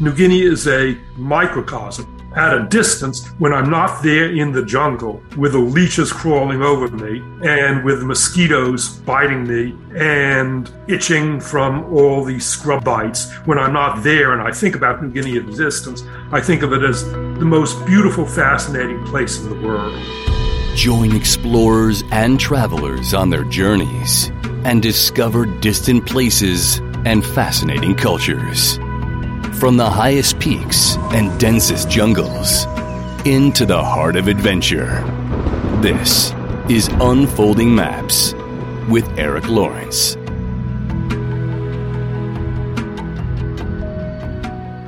New Guinea is a microcosm. At a distance, when I'm not there in the jungle with the leeches crawling over me and with mosquitoes biting me and itching from all these scrub bites, when I'm not there and I think about New Guinea at a distance, I think of it as the most beautiful, fascinating place in the world. Join explorers and travelers on their journeys and discover distant places and fascinating cultures. From the highest peaks and densest jungles into the heart of adventure. This is Unfolding Maps with Eric Lawrence.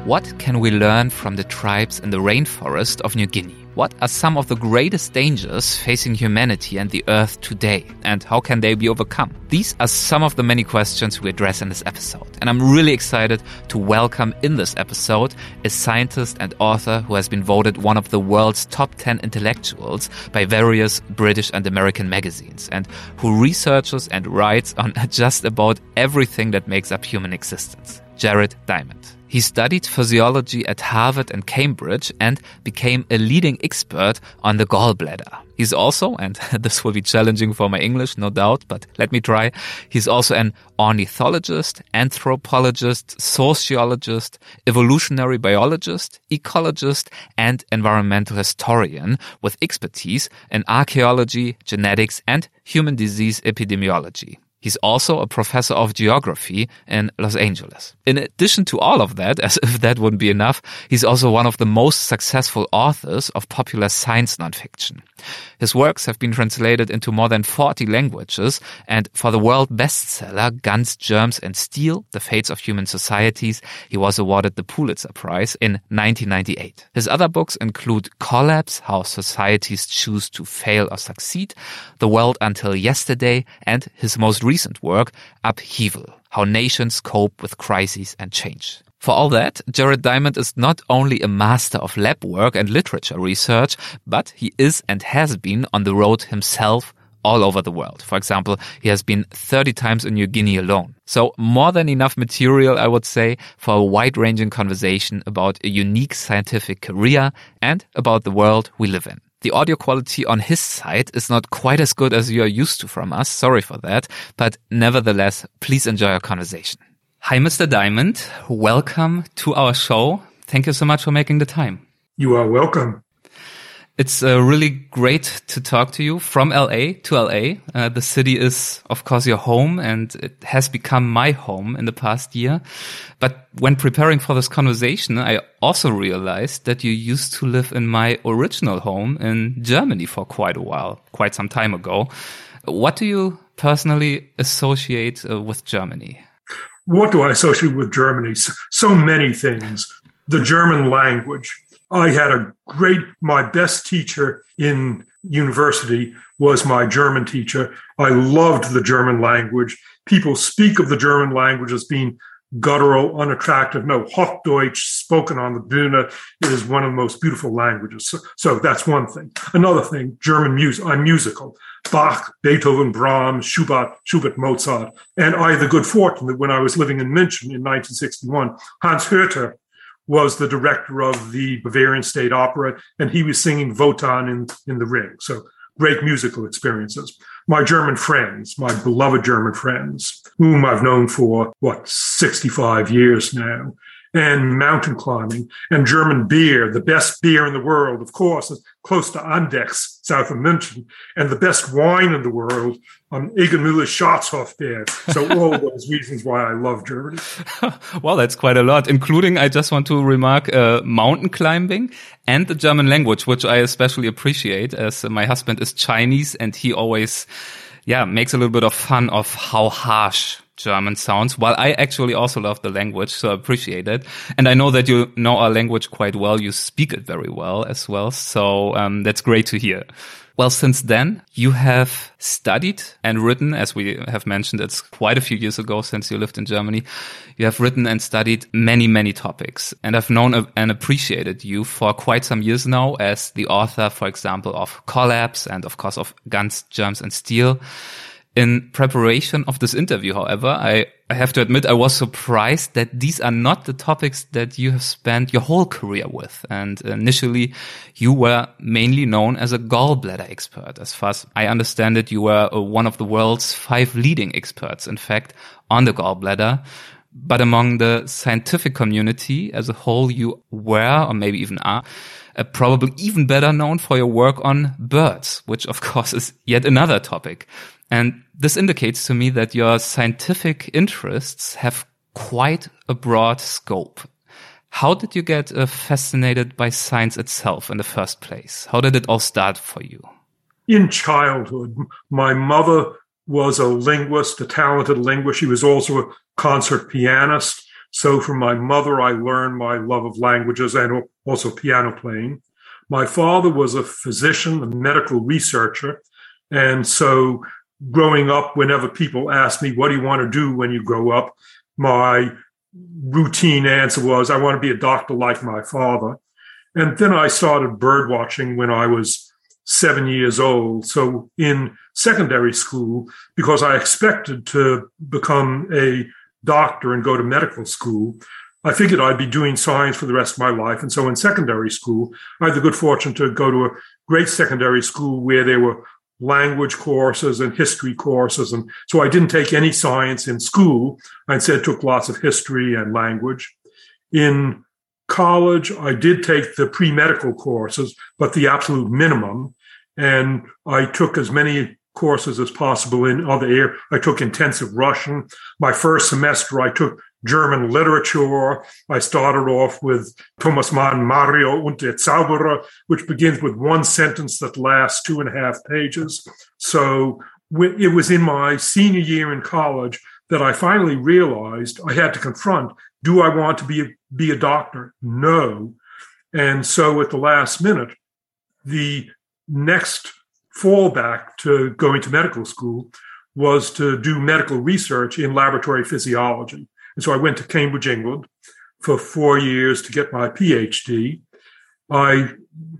What can we learn from the tribes in the rainforest of New Guinea? What are some of the greatest dangers facing humanity and the Earth today, and how can they be overcome? These are some of the many questions we address in this episode, and I'm really excited to welcome in this episode a scientist and author who has been voted one of the world's top 10 intellectuals by various British and American magazines, and who researches and writes on just about everything that makes up human existence. Jared Diamond. He studied physiology at Harvard and Cambridge and became a leading expert on the gallbladder. He's also, and this will be challenging for my English, no doubt, but let me try. He's also an ornithologist, anthropologist, sociologist, evolutionary biologist, ecologist, and environmental historian with expertise in archaeology, genetics, and human disease epidemiology. He's also a professor of geography in Los Angeles. In addition to all of that, as if that wouldn't be enough, he's also one of the most successful authors of popular science nonfiction. His works have been translated into more than 40 languages, and for the world bestseller Guns, Germs and Steel, The Fates of Human Societies, he was awarded the Pulitzer Prize in 1998. His other books include Collapse, How Societies Choose to Fail or Succeed, The World Until Yesterday, and his most recent work, Upheaval, How Nations Cope with Crises and Change. For all that, Jared Diamond is not only a master of lab work and literature research, but he is and has been on the road himself all over the world. For example, he has been 30 times in New Guinea alone. So more than enough material, I would say, for a wide ranging conversation about a unique scientific career and about the world we live in. The audio quality on his side is not quite as good as you are used to from us. Sorry for that. But nevertheless, please enjoy our conversation. Hi, Mr. Diamond. Welcome to our show. Thank you so much for making the time. You are welcome. It's uh, really great to talk to you from LA to LA. Uh, the city is, of course, your home and it has become my home in the past year. But when preparing for this conversation, I also realized that you used to live in my original home in Germany for quite a while, quite some time ago. What do you personally associate uh, with Germany? What do I associate with Germany? So many things. The German language. I had a great, my best teacher in university was my German teacher. I loved the German language. People speak of the German language as being guttural, unattractive. No, Hochdeutsch spoken on the Bühne is one of the most beautiful languages. So, so that's one thing. Another thing, German music. I'm musical. Bach, Beethoven, Brahms, Schubert, Schubert, Mozart. And I had the good fortune that when I was living in München in 1961, Hans Hotter was the director of the Bavarian State Opera, and he was singing Wotan in, in the ring. So great musical experiences. My German friends, my beloved German friends, whom I've known for what, 65 years now, and mountain climbing and German beer, the best beer in the world, of course, close to Andechs, south of München, and the best wine in the world, on Egon Müller Scharzhof there. So all those reasons why I love Germany. well, that's quite a lot, including, I just want to remark, uh, mountain climbing and the German language, which I especially appreciate as my husband is Chinese and he always, yeah, makes a little bit of fun of how harsh German sounds, while I actually also love the language, so I appreciate it. And I know that you know our language quite well. You speak it very well as well. So um, that's great to hear. Well, since then, you have studied and written, as we have mentioned, it's quite a few years ago since you lived in Germany. You have written and studied many, many topics. And I've known and appreciated you for quite some years now as the author, for example, of Collapse and of course of Guns, Germs and Steel. In preparation of this interview, however, I, I have to admit I was surprised that these are not the topics that you have spent your whole career with. And initially, you were mainly known as a gallbladder expert. As far as I understand it, you were uh, one of the world's five leading experts, in fact, on the gallbladder. But among the scientific community as a whole, you were, or maybe even are, uh, probably even better known for your work on birds, which of course is yet another topic. And this indicates to me that your scientific interests have quite a broad scope. How did you get uh, fascinated by science itself in the first place? How did it all start for you? In childhood, my mother was a linguist, a talented linguist. She was also a concert pianist. So from my mother, I learned my love of languages and also piano playing. My father was a physician, a medical researcher. And so growing up, whenever people ask me, what do you want to do when you grow up? My routine answer was, I want to be a doctor like my father. And then I started bird watching when I was seven years old. So in secondary school, because I expected to become a doctor and go to medical school, I figured I'd be doing science for the rest of my life. And so in secondary school, I had the good fortune to go to a great secondary school where there were language courses and history courses. And so I didn't take any science in school. I instead took lots of history and language. In college, I did take the pre medical courses, but the absolute minimum. And I took as many courses as possible in other areas. I took intensive Russian. My first semester, I took German literature. I started off with Thomas Mann, Mario und der Zauberer, which begins with one sentence that lasts two and a half pages. So it was in my senior year in college that I finally realized I had to confront, do I want to be be a doctor? No. And so at the last minute, the next fallback to going to medical school was to do medical research in laboratory physiology. And so I went to Cambridge, England for four years to get my PhD. I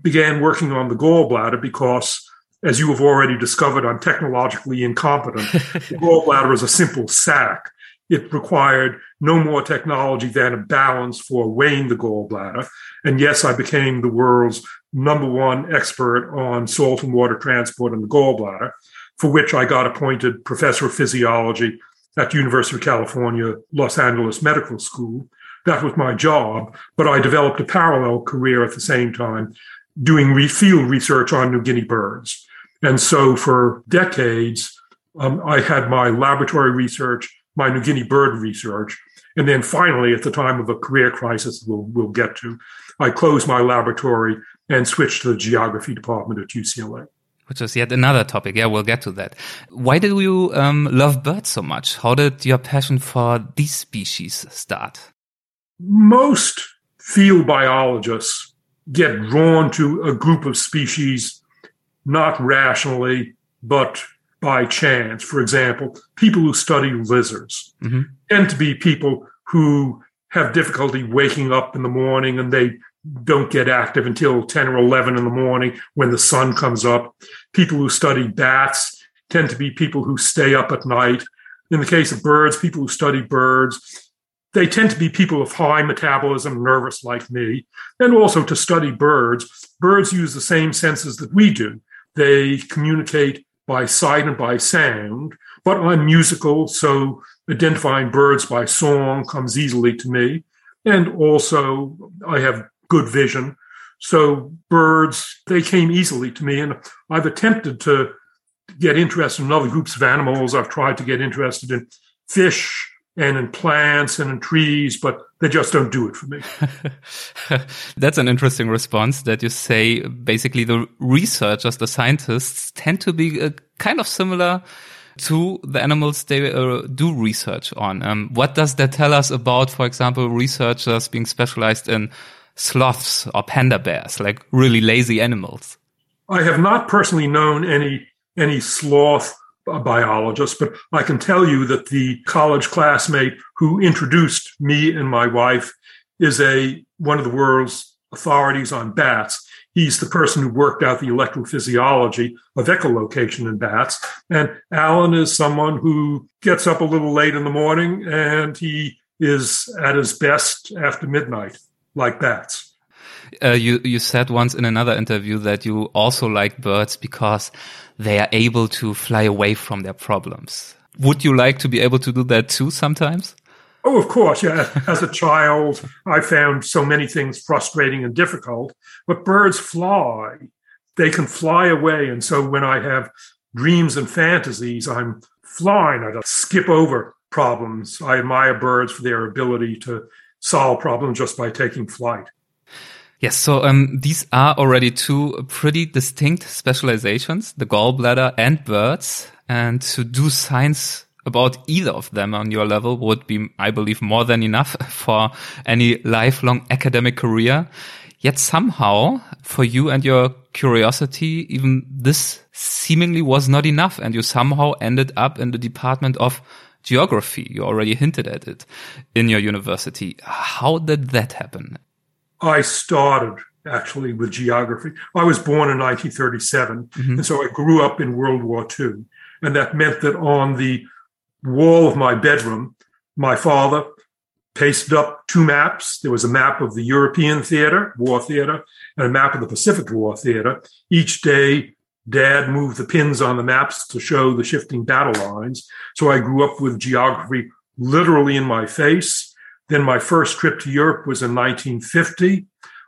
began working on the gallbladder because, as you have already discovered, I'm technologically incompetent. the gallbladder is a simple sac. It required no more technology than a balance for weighing the gallbladder. And yes, I became the world's number one expert on salt and water transport in the gallbladder, for which I got appointed professor of physiology at University of California, Los Angeles Medical School. That was my job, but I developed a parallel career at the same time doing re- field research on New Guinea birds. And so for decades, um, I had my laboratory research, my New Guinea bird research. And then finally, at the time of a career crisis we'll, we'll get to, I closed my laboratory and switched to the geography department at UCLA which is yet another topic. Yeah, we'll get to that. Why did you um, love birds so much? How did your passion for these species start? Most field biologists get drawn to a group of species not rationally, but by chance. For example, people who study lizards mm-hmm. tend to be people who have difficulty waking up in the morning and they don't get active until 10 or 11 in the morning when the sun comes up. People who study bats tend to be people who stay up at night. In the case of birds, people who study birds, they tend to be people of high metabolism, nervous like me. And also to study birds, birds use the same senses that we do. They communicate by sight and by sound, but I'm musical, so identifying birds by song comes easily to me. And also, I have good vision. So birds, they came easily to me. And I've attempted to get interested in other groups of animals. I've tried to get interested in fish and in plants and in trees, but they just don't do it for me. That's an interesting response that you say basically the researchers, the scientists tend to be uh, kind of similar to the animals they uh, do research on. Um, what does that tell us about, for example, researchers being specialized in sloths or panda bears, like really lazy animals? I have not personally known any any sloth biologists, but I can tell you that the college classmate who introduced me and my wife is a one of the world's authorities on bats. He's the person who worked out the electrophysiology of echolocation in bats. And Alan is someone who gets up a little late in the morning and he is at his best after midnight, like bats. Uh, you you said once in another interview that you also like birds because they are able to fly away from their problems. Would you like to be able to do that too sometimes? Oh, of course, yeah. As a child, I found so many things frustrating and difficult, but birds fly. They can fly away. And so when I have dreams and fantasies, I'm flying. I skip over problems. I admire birds for their ability to solve problems just by taking flight. Yes, so um, these are already two pretty distinct specializations, the gallbladder and birds. And to do science about either of them on your level would be, I believe, more than enough for any lifelong academic career. Yet somehow, for you and your curiosity, even this seemingly was not enough, and you somehow ended up in the department of geography. You already hinted at it in your university. How did that happen? I started actually with geography. I was born in 1937, mm-hmm. and so I grew up in World War II. And that meant that on the wall of my bedroom, my father pasted up two maps. There was a map of the European theater, war theater, and a map of the Pacific War theater. Each day, dad moved the pins on the maps to show the shifting battle lines. So I grew up with geography literally in my face. Then my first trip to Europe was in 1950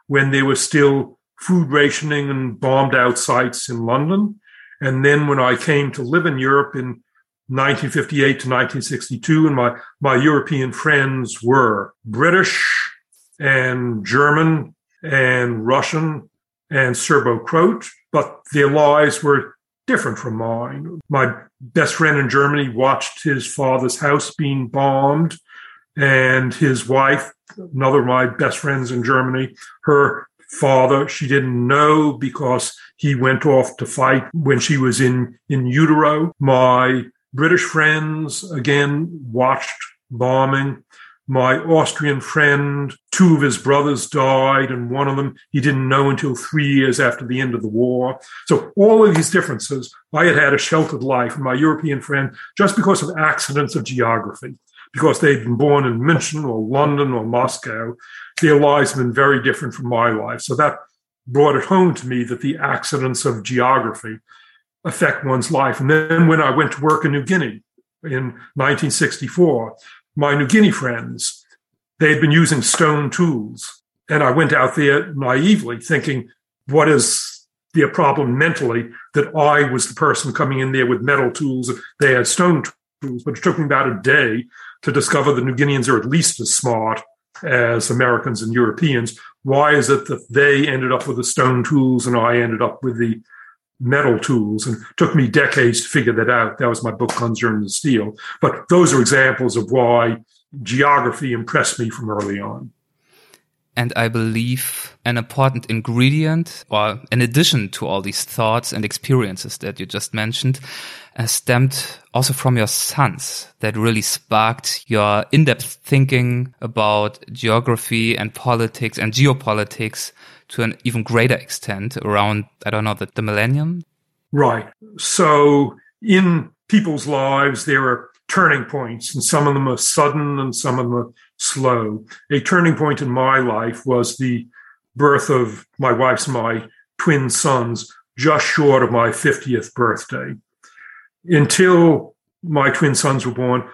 when there was still food rationing and bombed out sites in London. And then when I came to live in Europe in 1958 to 1962, and my, my European friends were British and German and Russian and Serbo-Croat, but their lives were different from mine. My best friend in Germany watched his father's house being bombed, and his wife, another of my best friends in Germany, her father, she didn't know because he went off to fight when she was in, in utero. My British friends, again, watched bombing. My Austrian friend, two of his brothers died, and one of them he didn't know until three years after the end of the war. So, all of these differences, I had had a sheltered life. And my European friend, just because of accidents of geography, because they'd been born in München or London or Moscow, their lives have been very different from my life. So, that brought it home to me that the accidents of geography affect one's life. And then when I went to work in New Guinea in 1964, my New Guinea friends, they had been using stone tools. And I went out there naively thinking, what is the problem mentally that I was the person coming in there with metal tools? They had stone tools, but it took me about a day to discover the New Guineans are at least as smart as Americans and Europeans. Why is it that they ended up with the stone tools and I ended up with the metal tools and took me decades to figure that out. That was my book, Guns, Germs and Steel. But those are examples of why geography impressed me from early on. And I believe an important ingredient, or in addition to all these thoughts and experiences that you just mentioned, uh, stemmed also from your sons that really sparked your in-depth thinking about geography and politics and geopolitics to an even greater extent around, I don't know, the, the millennium? Right. So in people's lives, there are turning points, and some of them are sudden and some of them are slow. A turning point in my life was the birth of my wife's my twin sons just short of my 50th birthday. Until my twin sons were born,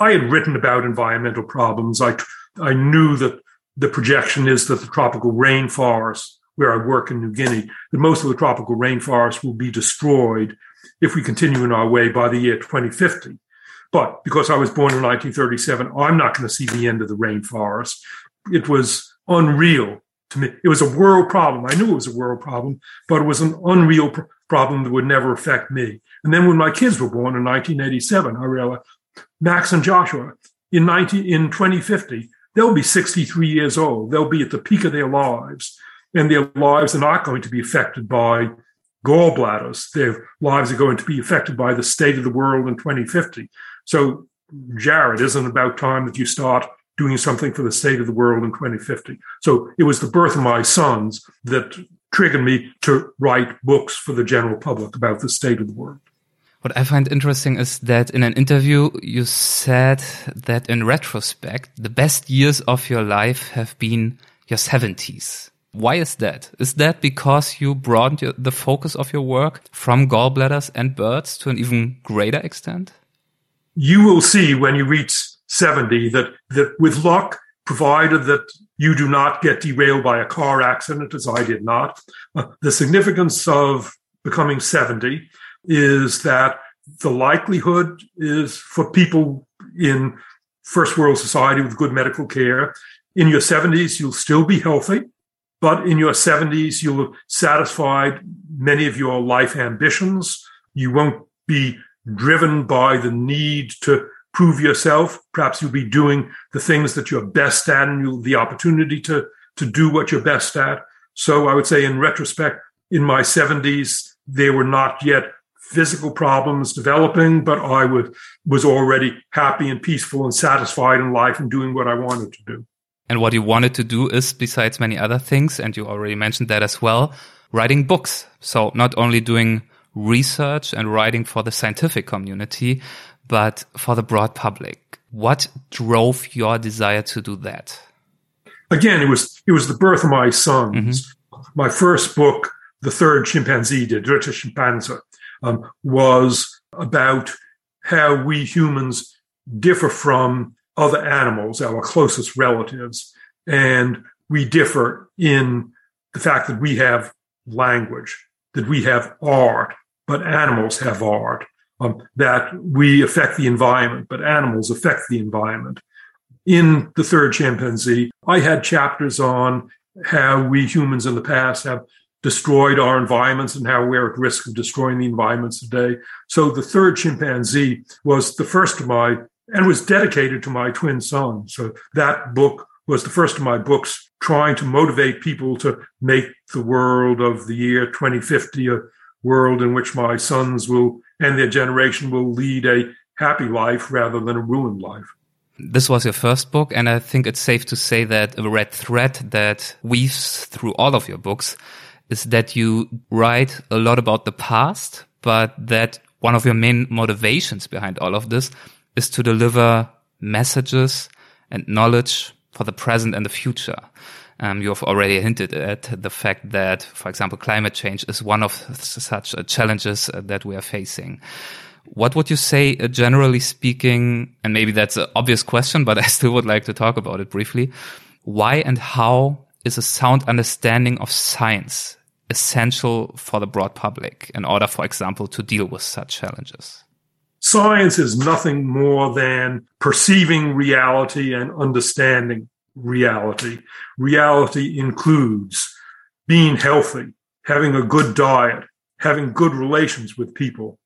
I had written about environmental problems. I, I knew that the projection is that the tropical rainforests, where I work in New Guinea, that most of the tropical rainforests will be destroyed if we continue in our way by the year 2050. But because I was born in 1937, I'm not going to see the end of the rainforest. It was unreal to me. It was a world problem. I knew it was a world problem, but it was an unreal pr- problem that would never affect me. And then when my kids were born in 1987, I realized Max and Joshua in 19, in 2050, they'll be 63 years old. They'll be at the peak of their lives, and their lives are not going to be affected by gallbladders. Their lives are going to be affected by the state of the world in 2050. So, Jared, isn't about time that you start doing something for the state of the world in 2050? So, it was the birth of my sons that triggered me to write books for the general public about the state of the world. What I find interesting is that in an interview, you said that in retrospect, the best years of your life have been your 70s. Why is that? Is that because you broadened the focus of your work from gallbladders and birds to an even greater extent? You will see when you reach 70 that, that with luck, provided that you do not get derailed by a car accident, as I did not, uh, the significance of becoming 70 is that the likelihood is for people in first world society with good medical care in your 70s you'll still be healthy but in your 70s, you'll have satisfied many of your life ambitions. You won't be driven by the need to prove yourself. Perhaps you'll be doing the things that you're best at and you'll have the opportunity to, to do what you're best at. So I would say in retrospect, in my 70s, there were not yet physical problems developing, but I was, was already happy and peaceful and satisfied in life and doing what I wanted to do. And what you wanted to do is, besides many other things, and you already mentioned that as well, writing books. So not only doing research and writing for the scientific community, but for the broad public. What drove your desire to do that? Again, it was it was the birth of my sons. Mm-hmm. My first book, The Third Chimpanzee, Der Dritte Schimpanse, um, was about how we humans differ from other animals, our closest relatives. And we differ in the fact that we have language, that we have art, but animals have art, um, that we affect the environment, but animals affect the environment. In the third chimpanzee, I had chapters on how we humans in the past have destroyed our environments and how we're at risk of destroying the environments today. So the third chimpanzee was the first of my and was dedicated to my twin son. So that book was the first of my books trying to motivate people to make the world of the year 2050 a world in which my sons will and their generation will lead a happy life rather than a ruined life. This was your first book, and I think it's safe to say that a red thread that weaves through all of your books is that you write a lot about the past, but that one of your main motivations behind all of this is to deliver messages and knowledge for the present and the future. Um, you have already hinted at the fact that, for example, climate change is one of such uh, challenges uh, that we are facing. What would you say, uh, generally speaking, and maybe that's an obvious question, but I still would like to talk about it briefly. Why and how is a sound understanding of science essential for the broad public in order, for example, to deal with such challenges? Science is nothing more than perceiving reality and understanding reality. Reality includes being healthy, having a good diet, having good relations with people,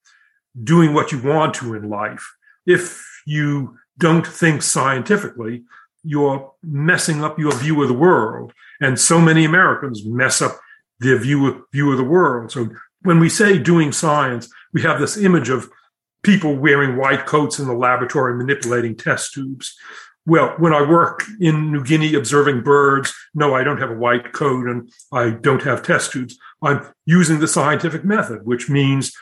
doing what you want to in life. If you don't think scientifically, you're messing up your view of the world. And so many Americans mess up their view of, view of the world. So when we say doing science, we have this image of people wearing white coats in the laboratory manipulating test tubes. Well, when I work in New Guinea observing birds, no, I don't have a white coat and I don't have test tubes. I'm using the scientific method, which means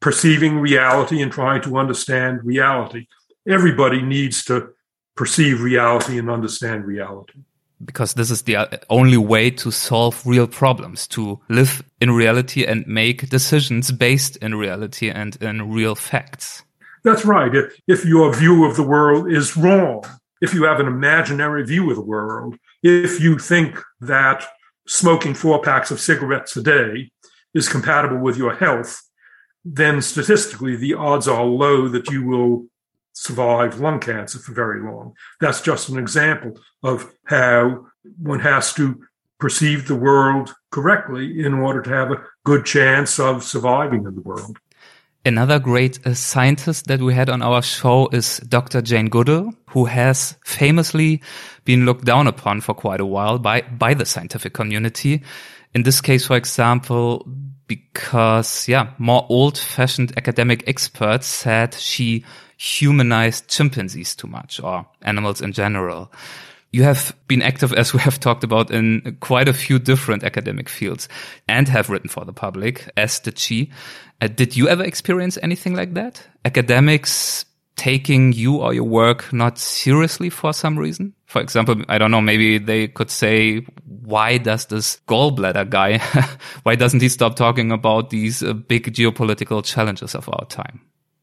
perceiving reality and trying to understand reality. Everybody needs to perceive reality and understand reality because this is the uh, only way to solve real problems, to live in reality and make decisions based in reality and in real facts. That's right. If your view of the world is wrong, if you have an imaginary view of the world, if you think that smoking four packs of cigarettes a day is compatible with your health, then statistically the odds are low that you will survive lung cancer for very long. That's just an example of how one has to perceive the world correctly in order to have a good chance of surviving in the world. Another great uh, scientist that we had on our show is Dr. Jane Goodall, who has famously been looked down upon for quite a while by, by the scientific community. In this case, for example, because, yeah, more old fashioned academic experts said she humanized chimpanzees too much or animals in general. You have been active, as we have talked about, in quite a few different academic fields and have written for the public, as did she. Uh, did you ever experience anything like that? Academics taking you or your work not seriously for some reason? For example, I don't know, maybe they could say, why does this gallbladder guy, why doesn't he stop talking about these uh, big geopolitical challenges of our time?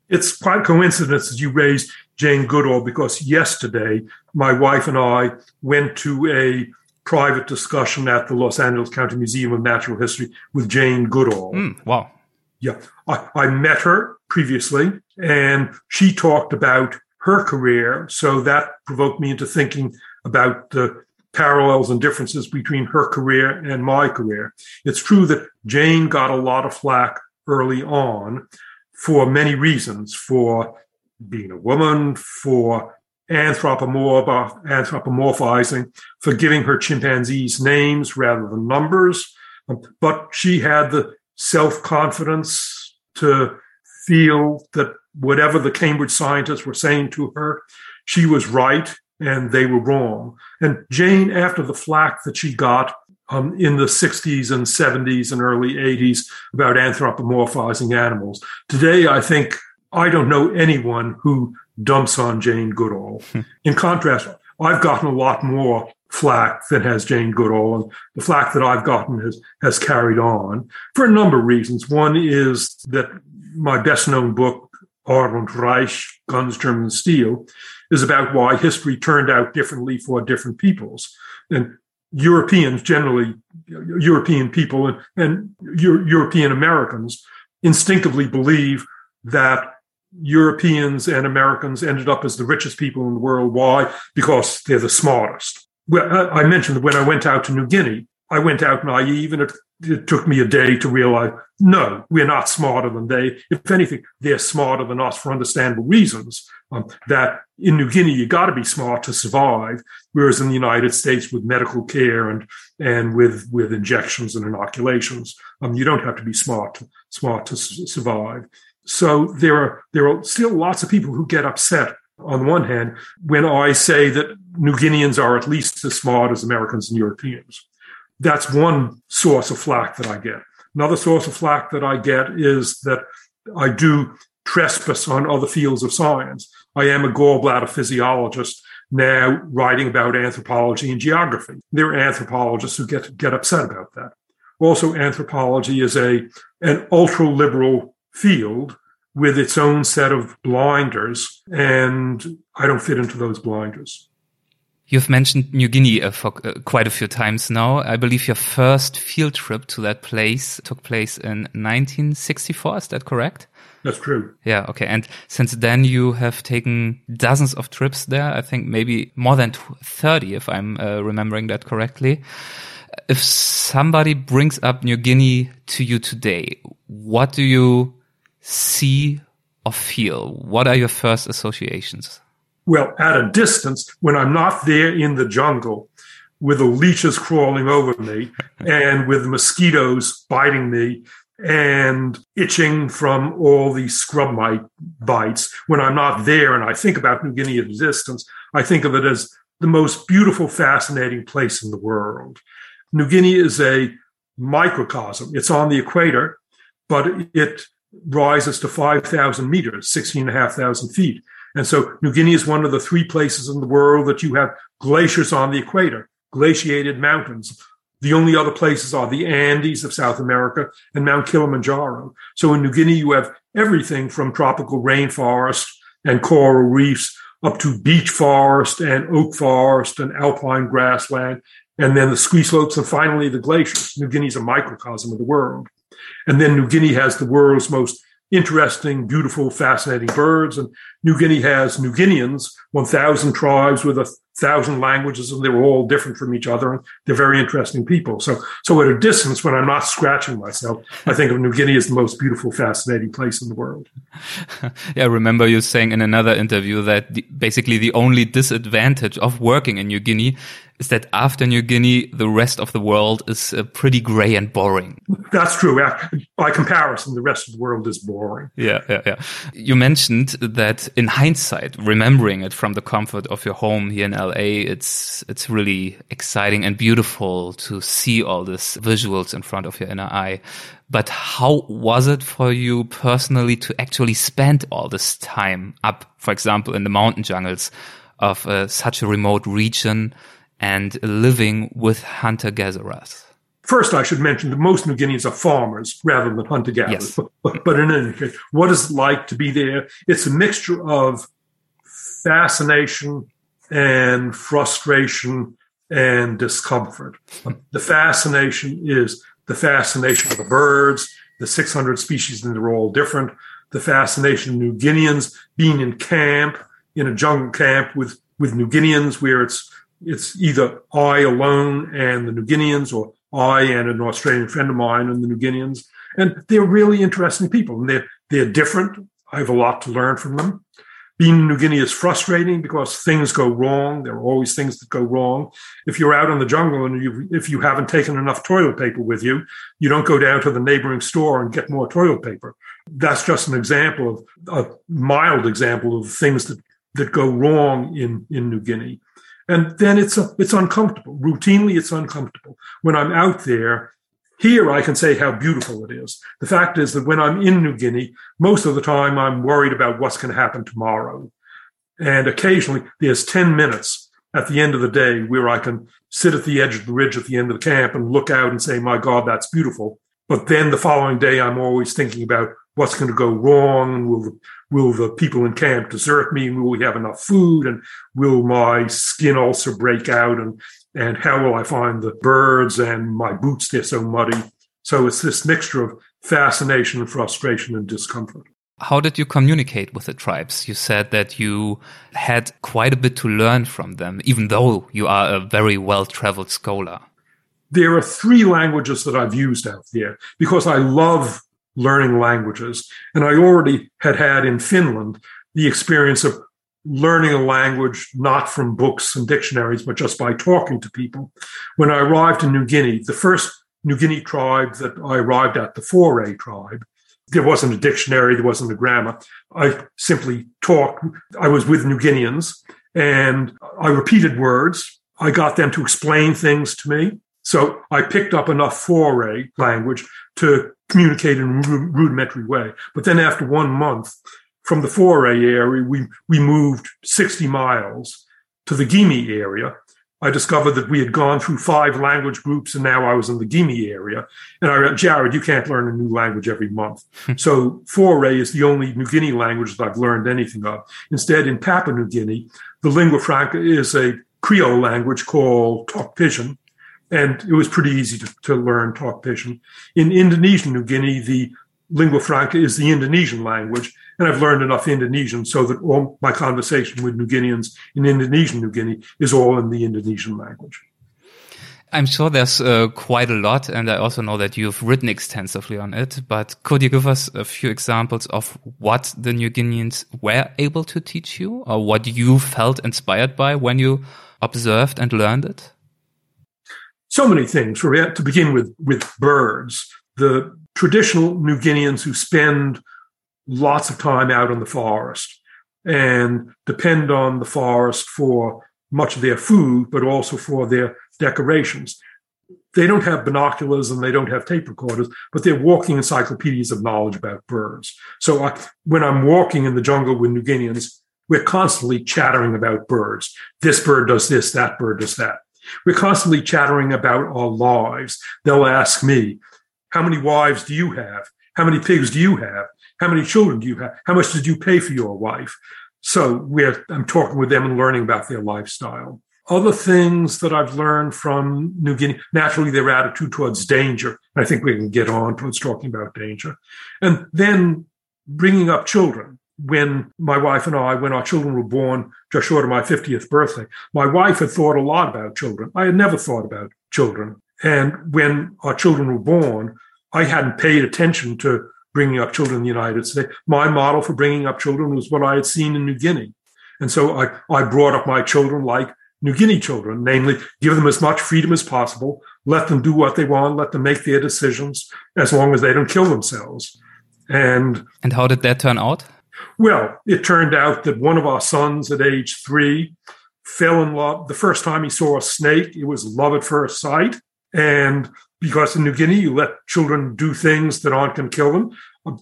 It's quite coincidence that you raised Jane Goodall because yesterday my wife and I went to a private discussion at the Los Angeles County Museum of Natural History with Jane Goodall. Mm, wow. Yeah. I, I met her previously and she talked about her career. So that provoked me into thinking about the parallels and differences between her career and my career. It's true that Jane got a lot of flack early on for many reasons for being a woman, for anthropomorphizing, for giving her chimpanzees names rather than numbers. Um, but she had the self confidence to feel that whatever the Cambridge scientists were saying to her, she was right and they were wrong. And Jane, after the flack that she got um, in the 60s and 70s and early 80s about anthropomorphizing animals, today I think I don't know anyone who dumps on Jane Goodall. Hmm. in contrast, I've gotten a lot more flack than has Jane Goodall, and the flack that I've gotten has has carried on for a number of reasons. One is that my best known book, Arm und Reich, Guns, Germs and Steel, is about why history turned out differently for different peoples. And Europeans, generally, European people and, and European Americans instinctively believe that Europeans and Americans ended up as the richest people in the world. Why? Because they're the smartest. Well, I mentioned that when I went out to New Guinea, I went out naive and it, it, took me a day to realize, no, we're not smarter than they. If anything, they're smarter than us for understandable reasons. Um, that in New Guinea, you got to be smart to survive. Whereas in the United States with medical care and, and with, with injections and inoculations, um, you don't have to be smart, to, smart to survive. So there are, there are still lots of people who get upset on the one hand when I say that New Guineans are at least as smart as Americans and Europeans. That's one source of flack that I get. Another source of flack that I get is that I do trespass on other fields of science. I am a gallbladder physiologist now writing about anthropology and geography. There are anthropologists who get, get upset about that. Also, anthropology is a, an ultra liberal field with its own set of blinders, and I don't fit into those blinders. You've mentioned New Guinea uh, for uh, quite a few times now. I believe your first field trip to that place took place in 1964. Is that correct? That's true. Yeah. Okay. And since then, you have taken dozens of trips there. I think maybe more than 30, if I'm uh, remembering that correctly. If somebody brings up New Guinea to you today, what do you see or feel? What are your first associations? Well, at a distance, when I'm not there in the jungle with the leeches crawling over me and with mosquitoes biting me and itching from all the scrub mite bites, when I'm not there and I think about New Guinea at a distance, I think of it as the most beautiful, fascinating place in the world. New Guinea is a microcosm. It's on the equator, but it rises to 5,000 meters, 16,500 feet. And so New Guinea is one of the three places in the world that you have glaciers on the equator, glaciated mountains. The only other places are the Andes of South America and Mount Kilimanjaro. So in New Guinea, you have everything from tropical rainforest and coral reefs up to beech forest and oak forest and alpine grassland, and then the ski slopes and finally the glaciers. New Guinea is a microcosm of the world. And then New Guinea has the world's most interesting, beautiful, fascinating birds. And New Guinea has New Guineans, 1,000 tribes with a thousand languages, and they're all different from each other. And they're very interesting people. So, so at a distance, when I'm not scratching myself, I think of New Guinea as the most beautiful, fascinating place in the world. yeah, I remember you saying in another interview that the, basically the only disadvantage of working in New Guinea is that after New Guinea, the rest of the world is uh, pretty gray and boring. That's true. By comparison, the rest of the world is boring. Yeah, yeah, yeah. You mentioned that in hindsight, remembering it from the comfort of your home here in LA, it's it's really exciting and beautiful to see all these visuals in front of your inner eye. But how was it for you personally to actually spend all this time up, for example, in the mountain jungles of uh, such a remote region? And living with hunter gatherers. First, I should mention that most New Guineans are farmers rather than hunter gatherers. Yes. But, but, in any case, what is it like to be there? It's a mixture of fascination and frustration and discomfort. The fascination is the fascination of the birds, the 600 species, and they're all different. The fascination of New Guineans being in camp, in a jungle camp with, with New Guineans, where it's it's either I alone and the New Guineans or I and an Australian friend of mine and the New Guineans. And they're really interesting people and they're, they're different. I have a lot to learn from them. Being in New Guinea is frustrating because things go wrong. There are always things that go wrong. If you're out in the jungle and you, if you haven't taken enough toilet paper with you, you don't go down to the neighboring store and get more toilet paper. That's just an example of a mild example of things that, that go wrong in, in New Guinea. And then it's, it's uncomfortable. Routinely, it's uncomfortable. When I'm out there, here I can say how beautiful it is. The fact is that when I'm in New Guinea, most of the time I'm worried about what's going to happen tomorrow. And occasionally there's 10 minutes at the end of the day where I can sit at the edge of the ridge at the end of the camp and look out and say, my God, that's beautiful. But then the following day, I'm always thinking about what's going to go wrong. Will the, will the people in camp desert me? Will we have enough food? And will my skin ulcer break out? And, and how will I find the birds and my boots? They're so muddy. So it's this mixture of fascination and frustration and discomfort. How did you communicate with the tribes? You said that you had quite a bit to learn from them, even though you are a very well traveled scholar. There are three languages that I've used out there because I love learning languages. And I already had had in Finland the experience of learning a language not from books and dictionaries, but just by talking to people. When I arrived in New Guinea, the first New Guinea tribe that I arrived at, the Fore tribe, there wasn't a dictionary, there wasn't a grammar. I simply talked. I was with New Guineans and I repeated words. I got them to explain things to me. So I picked up enough Fore language to communicate in a rudimentary way. But then after one month from the Fore area, we, we moved 60 miles to the Gimi area. I discovered that we had gone through five language groups and now I was in the Gimi area. And I went, Jared, you can't learn a new language every month. so Fore is the only New Guinea language that I've learned anything of. Instead, in Papua New Guinea, the lingua franca is a Creole language called Tok Pisin and it was pretty easy to, to learn Tok Pisin. In Indonesian New Guinea, the lingua franca is the Indonesian language, and I've learned enough Indonesian so that all my conversation with New Guineans in Indonesian New Guinea is all in the Indonesian language. I'm sure there's uh, quite a lot, and I also know that you've written extensively on it. But could you give us a few examples of what the New Guineans were able to teach you, or what you felt inspired by when you observed and learned it? So many things. To begin with, with birds, the traditional New Guineans who spend lots of time out in the forest and depend on the forest for much of their food, but also for their decorations. They don't have binoculars and they don't have tape recorders, but they're walking encyclopedias of knowledge about birds. So I, when I'm walking in the jungle with New Guineans, we're constantly chattering about birds. This bird does this, that bird does that. We're constantly chattering about our lives. They'll ask me, How many wives do you have? How many pigs do you have? How many children do you have? How much did you pay for your wife? So we're, I'm talking with them and learning about their lifestyle. Other things that I've learned from New Guinea, naturally their attitude towards danger. I think we can get on towards talking about danger. And then bringing up children when my wife and I, when our children were born just short of my 50th birthday, my wife had thought a lot about children. I had never thought about children. And when our children were born, I hadn't paid attention to bringing up children in the United States. My model for bringing up children was what I had seen in New Guinea. And so I, I brought up my children like New Guinea children, namely, give them as much freedom as possible, let them do what they want, let them make their decisions, as long as they don't kill themselves. And and how did that turn out? Well, it turned out that one of our sons at age three fell in love. The first time he saw a snake, it was love at first sight. And because in New Guinea, you let children do things that aren't going to kill them.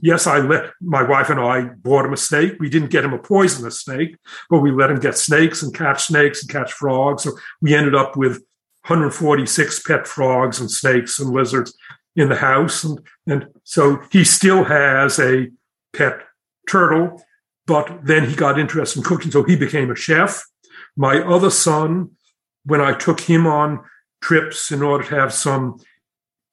Yes, I let my wife and I bought him a snake. We didn't get him a poisonous snake, but we let him get snakes and catch snakes and catch frogs. So we ended up with 146 pet frogs and snakes and lizards in the house. And, and so he still has a pet turtle, but then he got interested in cooking. So he became a chef. My other son, when I took him on trips in order to have some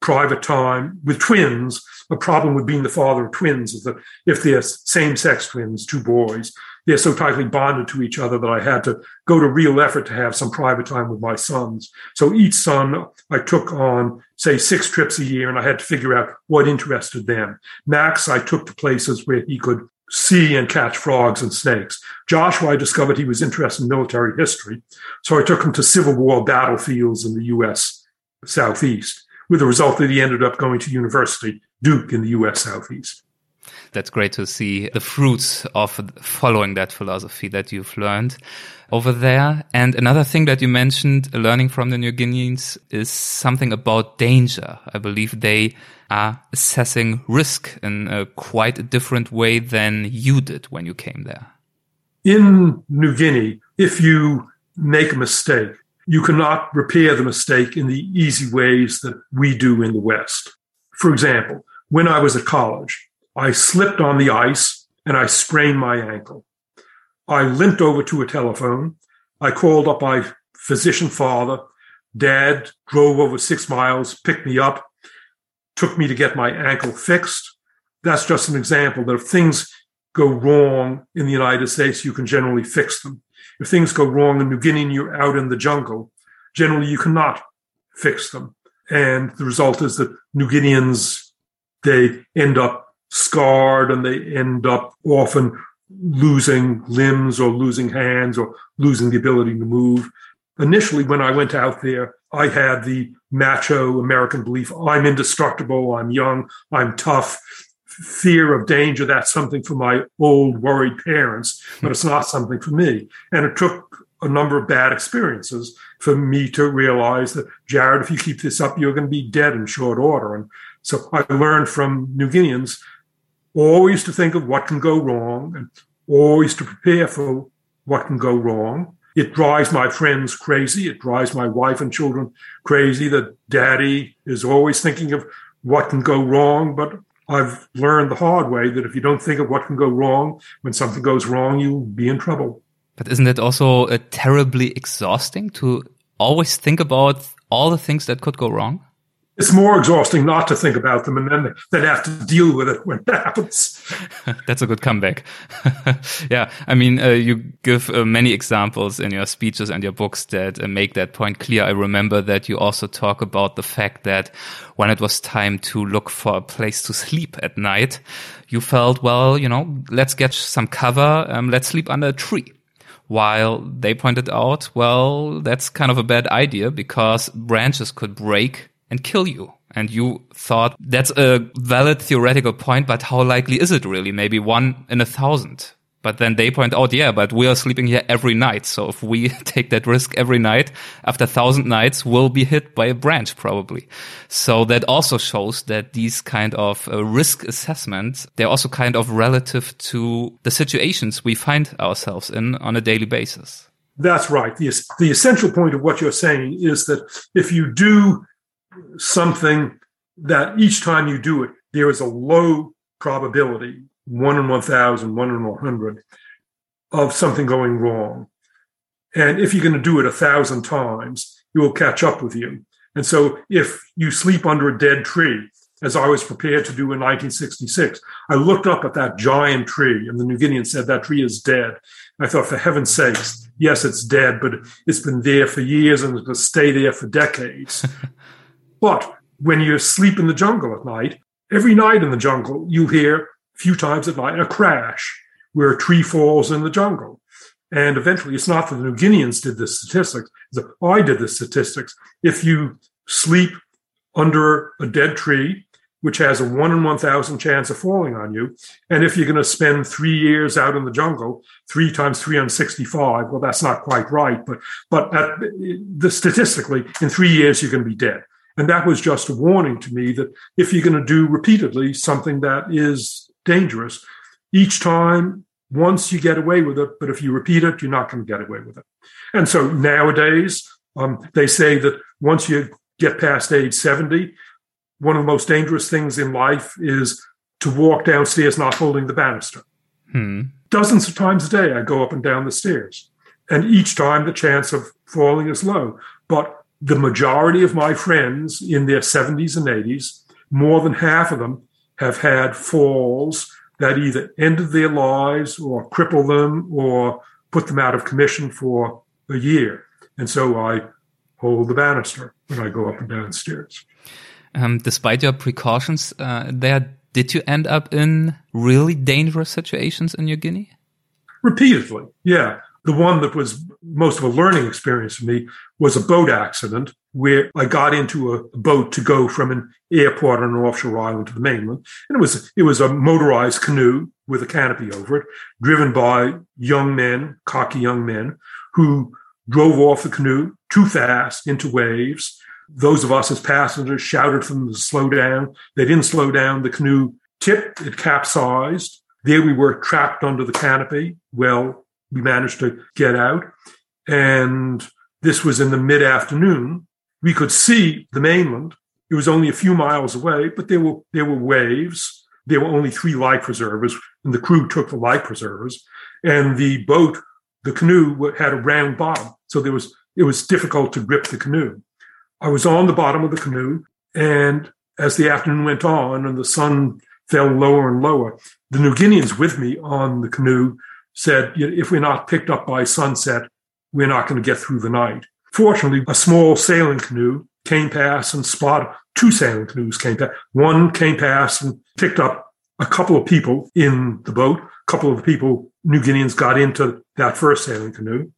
private time with twins. A problem with being the father of twins is that if they're same sex twins, two boys, they're so tightly bonded to each other that I had to go to real effort to have some private time with my sons. So each son I took on, say, six trips a year, and I had to figure out what interested them. Max, I took to places where he could see and catch frogs and snakes. Joshua, I discovered he was interested in military history. So I took him to Civil War battlefields in the U.S. Southeast with the result that he ended up going to university, Duke in the US Southeast. That's great to see the fruits of following that philosophy that you've learned over there. And another thing that you mentioned, learning from the New Guineans, is something about danger. I believe they are assessing risk in a quite a different way than you did when you came there. In New Guinea, if you make a mistake, you cannot repair the mistake in the easy ways that we do in the West. For example, when I was at college, I slipped on the ice and I sprained my ankle. I limped over to a telephone. I called up my physician father. Dad drove over six miles, picked me up, took me to get my ankle fixed. That's just an example that if things go wrong in the United States, you can generally fix them if things go wrong in New Guinea and you're out in the jungle, generally you cannot fix them. And the result is that New Guineans, they end up scarred and they end up often losing limbs or losing hands or losing the ability to move. Initially, when I went out there, I had the macho American belief I'm indestructible, I'm young, I'm tough, fear of danger, that's something for my old worried parents, but it's not something for me. And it took a number of bad experiences for me to realize that, Jared, if you keep this up, you're going to be dead in short order. And so I learned from New Guineans always to think of what can go wrong and always to prepare for what can go wrong. It drives my friends crazy. It drives my wife and children crazy that daddy is always thinking of what can go wrong, but I've learned the hard way that if you don't think of what can go wrong, when something goes wrong, you'll be in trouble. But isn't it also uh, terribly exhausting to always think about all the things that could go wrong? It's more exhausting not to think about them and then then have to deal with it when it happens. That's a good comeback. yeah, I mean, uh, you give uh, many examples in your speeches and your books that uh, make that point clear. I remember that you also talk about the fact that when it was time to look for a place to sleep at night, you felt, well, you know, let's get some cover, um, let's sleep under a tree while they pointed out, well, that's kind of a bad idea because branches could break and kill you. And you thought that's a valid theoretical point, but how likely is it really? Maybe one in a thousand. But then they point out, yeah, but we are sleeping here every night. So if we take that risk every night, after a thousand nights, we'll be hit by a branch probably. So that also shows that these kind of uh, risk assessments, they're also kind of relative to the situations we find ourselves in on a daily basis. That's right. The, the essential point of what you're saying is that if you do something that each time you do it, there is a low probability, one in 1,000, one in 100, of something going wrong. And if you're going to do it a thousand times, it will catch up with you. And so if you sleep under a dead tree, as I was prepared to do in 1966, I looked up at that giant tree, and the New Guinean said that tree is dead. I thought, for heaven's sakes, yes, it's dead, but it's been there for years and it's going to stay there for decades. But when you sleep in the jungle at night, every night in the jungle, you hear a few times at night a crash where a tree falls in the jungle. And eventually, it's not that the New Guineans did the statistics, I did the statistics. If you sleep under a dead tree, which has a one in 1,000 chance of falling on you, and if you're going to spend three years out in the jungle, three times 365, well, that's not quite right, but, but at, the, statistically, in three years, you're going to be dead. And that was just a warning to me that if you're going to do repeatedly something that is dangerous, each time once you get away with it, but if you repeat it, you're not going to get away with it. And so nowadays, um, they say that once you get past age 70, one of the most dangerous things in life is to walk downstairs not holding the banister. Hmm. Dozens of times a day, I go up and down the stairs. And each time the chance of falling is low. But the majority of my friends in their 70s and 80s, more than half of them have had falls that either ended their lives or crippled them or put them out of commission for a year. And so I hold the banister when I go up and down stairs. Um, despite your precautions uh, there, did you end up in really dangerous situations in New Guinea? Repeatedly, yeah. The one that was most of a learning experience for me was a boat accident where I got into a boat to go from an airport on an offshore island to the mainland. And it was, it was a motorized canoe with a canopy over it, driven by young men, cocky young men who drove off the canoe too fast into waves. Those of us as passengers shouted for them to slow down. They didn't slow down. The canoe tipped, it capsized. There we were trapped under the canopy. Well, we managed to get out. And this was in the mid afternoon. We could see the mainland. It was only a few miles away, but there were, there were waves. There were only three life preservers, and the crew took the life preservers. And the boat, the canoe, had a round bottom. So there was, it was difficult to grip the canoe. I was on the bottom of the canoe, and as the afternoon went on and the sun fell lower and lower, the New Guineans with me on the canoe said, if we're not picked up by sunset, we're not going to get through the night. Fortunately, a small sailing canoe came past and spotted two sailing canoes came past. One came past and picked up a couple of people in the boat. A couple of people, New Guineans, got into that first sailing canoe.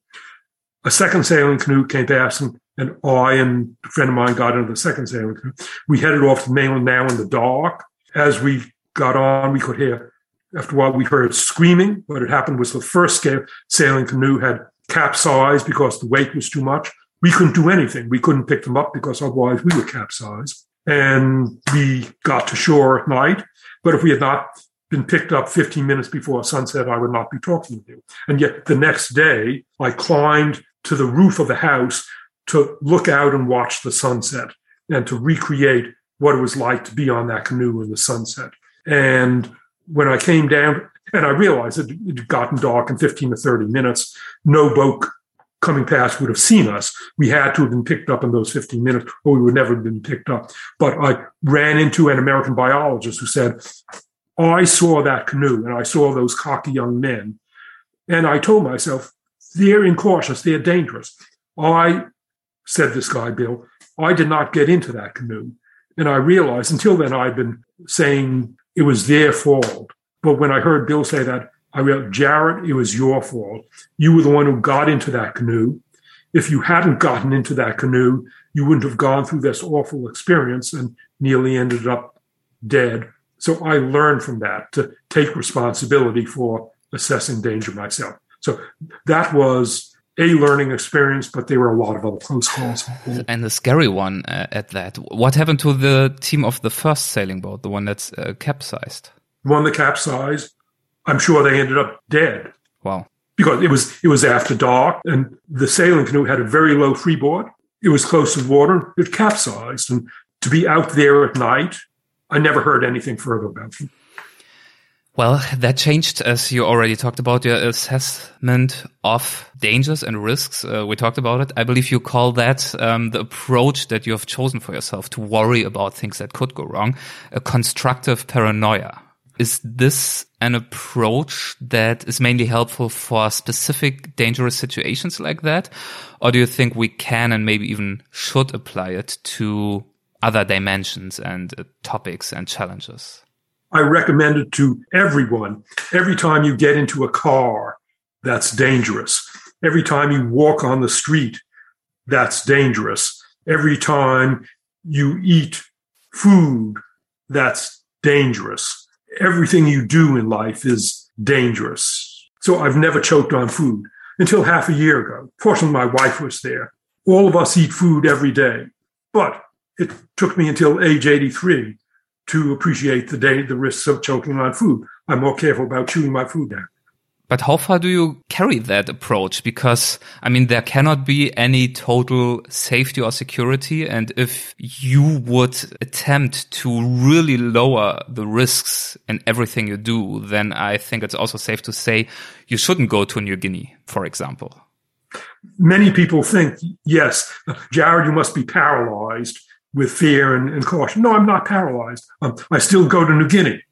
A second sailing canoe came past and, and I and a friend of mine got into the second sailing canoe. We headed off to the mainland now in the dark. As we got on, we could hear after a while, we heard screaming. What had happened was the first sailing canoe had capsized because the weight was too much. We couldn't do anything. We couldn't pick them up because otherwise we would capsize. And we got to shore at night. But if we had not been picked up 15 minutes before sunset, I would not be talking to you. And yet the next day, I climbed to the roof of the house to look out and watch the sunset and to recreate what it was like to be on that canoe in the sunset. And when I came down and I realized it had gotten dark in 15 to 30 minutes, no boat coming past would have seen us. We had to have been picked up in those 15 minutes or we would never have been picked up. But I ran into an American biologist who said, I saw that canoe and I saw those cocky young men. And I told myself, they're incautious, they're dangerous. I, said this guy, Bill, I did not get into that canoe. And I realized until then I'd been saying it was their fault. But when I heard Bill say that, I realized, Jared, it was your fault. You were the one who got into that canoe. If you hadn't gotten into that canoe, you wouldn't have gone through this awful experience and nearly ended up dead. So I learned from that to take responsibility for assessing danger myself. So that was a learning experience, but there were a lot of other close calls. And the scary one uh, at that. What happened to the team of the first sailing boat, the one that's uh, capsized? The one that capsized, I'm sure they ended up dead. Wow. Because it was it was after dark, and the sailing canoe had a very low freeboard. It was close to water. It capsized, and to be out there at night, I never heard anything further about them. Well, that changed as you already talked about your assessment of dangers and risks. Uh, we talked about it. I believe you call that um, the approach that you have chosen for yourself to worry about things that could go wrong, a constructive paranoia. Is this an approach that is mainly helpful for specific dangerous situations like that? Or do you think we can and maybe even should apply it to other dimensions and uh, topics and challenges? I recommend it to everyone. Every time you get into a car, that's dangerous. Every time you walk on the street, that's dangerous. Every time you eat food, that's dangerous. Everything you do in life is dangerous. So I've never choked on food until half a year ago. Fortunately, my wife was there. All of us eat food every day, but it took me until age 83 to appreciate the day, the risks of choking on food. I'm more careful about chewing my food now. But how far do you carry that approach? Because, I mean, there cannot be any total safety or security. And if you would attempt to really lower the risks in everything you do, then I think it's also safe to say you shouldn't go to New Guinea, for example. Many people think, yes, Jared, you must be paralyzed with fear and, and caution. No, I'm not paralyzed. Um, I still go to New Guinea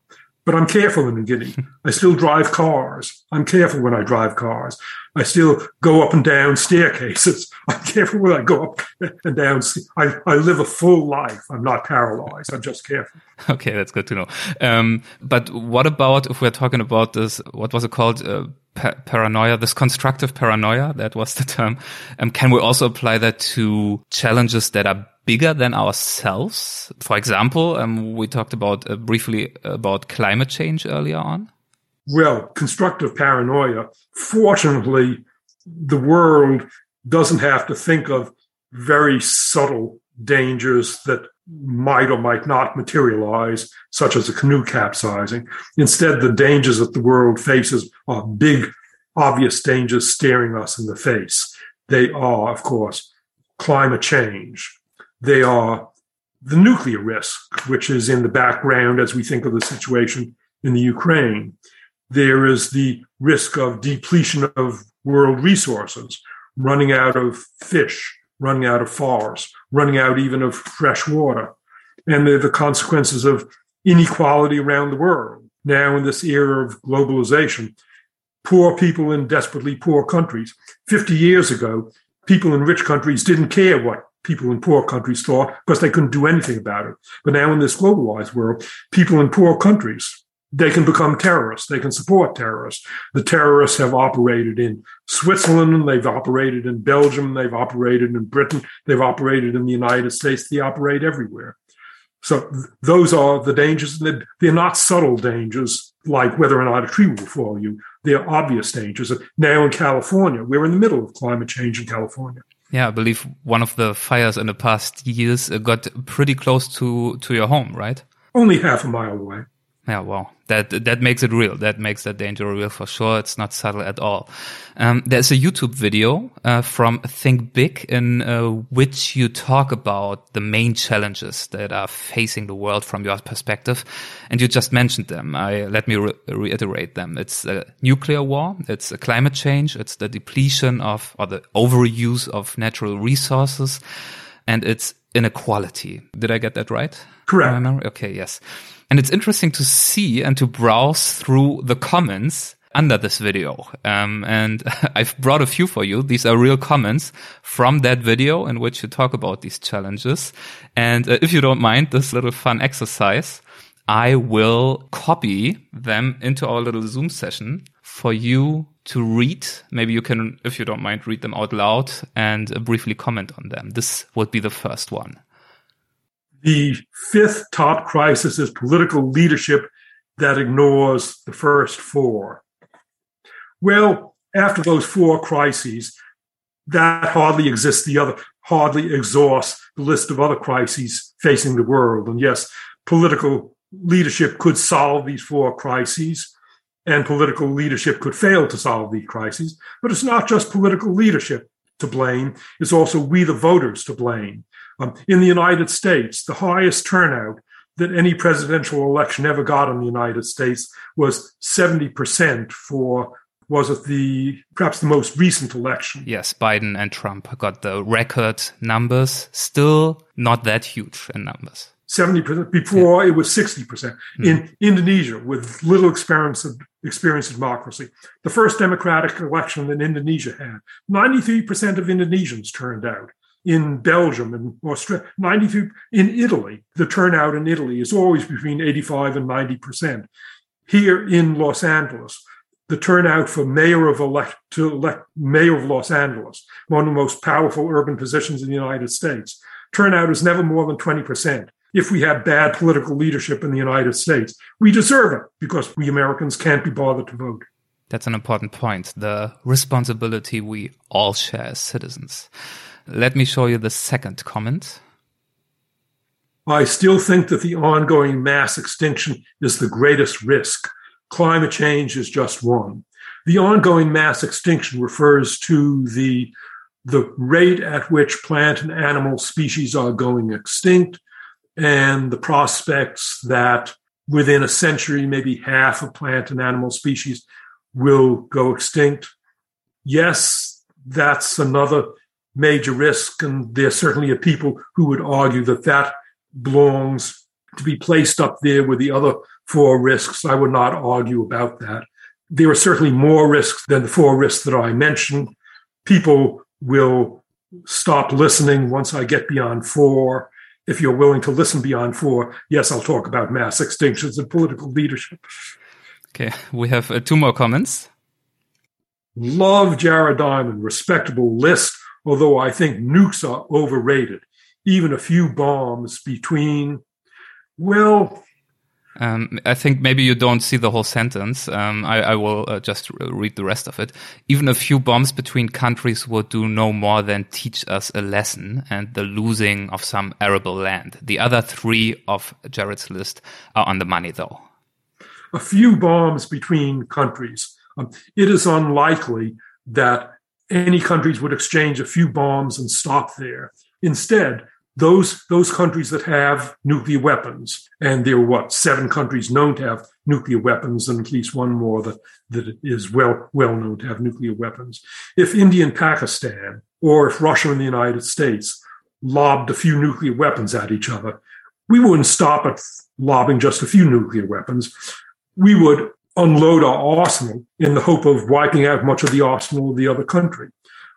but I'm careful in New Guinea. I still drive cars. I'm careful when I drive cars. I still go up and down staircases. I'm careful when I go up and down. I, I live a full life. I'm not paralyzed. I'm just careful. Okay, that's good to know. Um, but what about if we're talking about this? What was it called? Uh, pa paranoia, this constructive paranoia. That was the term. Um, can we also apply that to challenges that are bigger than ourselves? For example, um, we talked about uh, briefly about climate change earlier on. Well, constructive paranoia. Fortunately, the world doesn't have to think of very subtle dangers that might or might not materialize, such as a canoe capsizing. Instead, the dangers that the world faces are big, obvious dangers staring us in the face. They are, of course, climate change, they are the nuclear risk, which is in the background as we think of the situation in the Ukraine. There is the risk of depletion of world resources, running out of fish, running out of forests, running out even of fresh water. And they're the consequences of inequality around the world. Now, in this era of globalization, poor people in desperately poor countries. 50 years ago, people in rich countries didn't care what people in poor countries thought because they couldn't do anything about it. But now in this globalized world, people in poor countries, they can become terrorists. They can support terrorists. The terrorists have operated in Switzerland. They've operated in Belgium. They've operated in Britain. They've operated in the United States. They operate everywhere. So th- those are the dangers. They're not subtle dangers like whether or not a tree will fall you. They're obvious dangers. Now in California, we're in the middle of climate change in California. Yeah, I believe one of the fires in the past years uh, got pretty close to to your home, right? Only half a mile away. Yeah, well, that that makes it real. That makes that danger real for sure. It's not subtle at all. Um, there's a YouTube video uh, from Think Big in uh, which you talk about the main challenges that are facing the world from your perspective, and you just mentioned them. I let me re reiterate them. It's a nuclear war. It's a climate change. It's the depletion of or the overuse of natural resources, and it's inequality. Did I get that right? Correct. Okay. Yes. And it's interesting to see and to browse through the comments under this video. Um, and I've brought a few for you. These are real comments from that video in which you talk about these challenges. And uh, if you don't mind this little fun exercise, I will copy them into our little Zoom session for you to read. Maybe you can, if you don't mind, read them out loud and uh, briefly comment on them. This would be the first one. The fifth top crisis is political leadership that ignores the first four. Well, after those four crises, that hardly exists. The other hardly exhausts the list of other crises facing the world. And yes, political leadership could solve these four crises, and political leadership could fail to solve these crises. But it's not just political leadership to blame, it's also we, the voters, to blame. Um, in the United States, the highest turnout that any presidential election ever got in the United States was 70% for was it the perhaps the most recent election? Yes, Biden and Trump got the record numbers, still not that huge in numbers. 70% before yeah. it was 60% mm. in Indonesia with little experience of experience of democracy. The first democratic election that Indonesia had, 93% of Indonesians turned out in Belgium and Australia, 93 in Italy. The turnout in Italy is always between 85 and 90 percent. Here in Los Angeles, the turnout for mayor of elect to elect mayor of Los Angeles, one of the most powerful urban positions in the United States. Turnout is never more than 20%. If we have bad political leadership in the United States, we deserve it because we Americans can't be bothered to vote. That's an important point. The responsibility we all share as citizens. Let me show you the second comment. I still think that the ongoing mass extinction is the greatest risk. Climate change is just one. The ongoing mass extinction refers to the, the rate at which plant and animal species are going extinct and the prospects that within a century, maybe half of plant and animal species will go extinct. Yes, that's another major risk. And there certainly are people who would argue that that belongs to be placed up there with the other four risks. I would not argue about that. There are certainly more risks than the four risks that I mentioned. People will stop listening once I get beyond four. If you're willing to listen beyond four, yes, I'll talk about mass extinctions and political leadership. Okay, we have uh, two more comments. Love Jared Diamond, respectable list, although I think nukes are overrated. Even a few bombs between, well, um, I think maybe you don't see the whole sentence. Um, I, I, will uh, just read the rest of it. Even a few bombs between countries would do no more than teach us a lesson and the losing of some arable land. The other three of Jared's list are on the money, though a few bombs between countries. Um, it is unlikely that any countries would exchange a few bombs and stop there. Instead, those those countries that have nuclear weapons, and there are what seven countries known to have nuclear weapons, and at least one more that that is well well known to have nuclear weapons. If India and Pakistan, or if Russia and the United States lobbed a few nuclear weapons at each other, we wouldn't stop at lobbing just a few nuclear weapons we would unload our arsenal in the hope of wiping out much of the arsenal of the other country.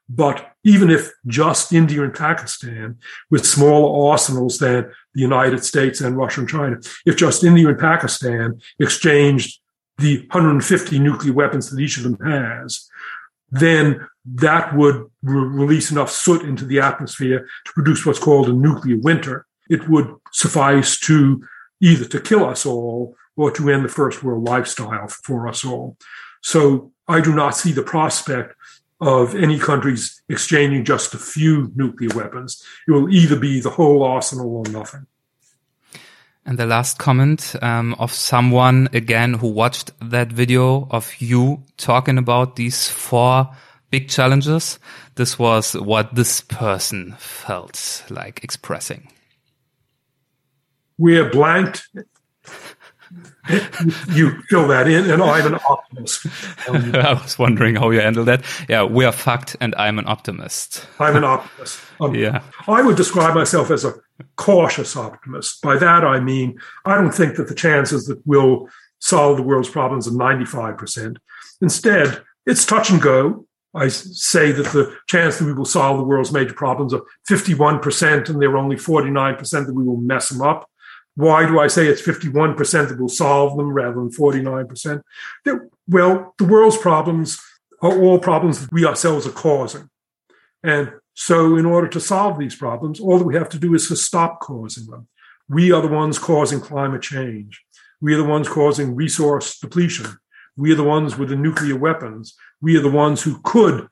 But even if just India and Pakistan, with smaller arsenals than the United States and Russia and China, if just India and Pakistan exchanged the 150 nuclear weapons that each of them has, then that would re- release enough soot into the atmosphere to produce what's called a nuclear winter. It would suffice to either to kill us all or to end the first world lifestyle for us all. So I do not see the prospect of any countries exchanging just a few nuclear weapons. It will either be the whole arsenal or nothing. And the last comment um, of someone again who watched that video of you talking about these four big challenges. This was what this person felt like expressing. We're blanked you fill that in, and I'm an optimist. Um, I was wondering how you handle that. Yeah, we are fucked, and I'm an optimist. I'm an optimist. Um, yeah, I would describe myself as a cautious optimist. By that I mean I don't think that the chances that we'll solve the world's problems are 95 percent. Instead, it's touch and go. I say that the chance that we will solve the world's major problems are 51%, and there are only 49% that we will mess them up. Why do I say it's 51% that will solve them rather than 49%? Well, the world's problems are all problems that we ourselves are causing. And so, in order to solve these problems, all that we have to do is to stop causing them. We are the ones causing climate change. We are the ones causing resource depletion. We are the ones with the nuclear weapons. We are the ones who could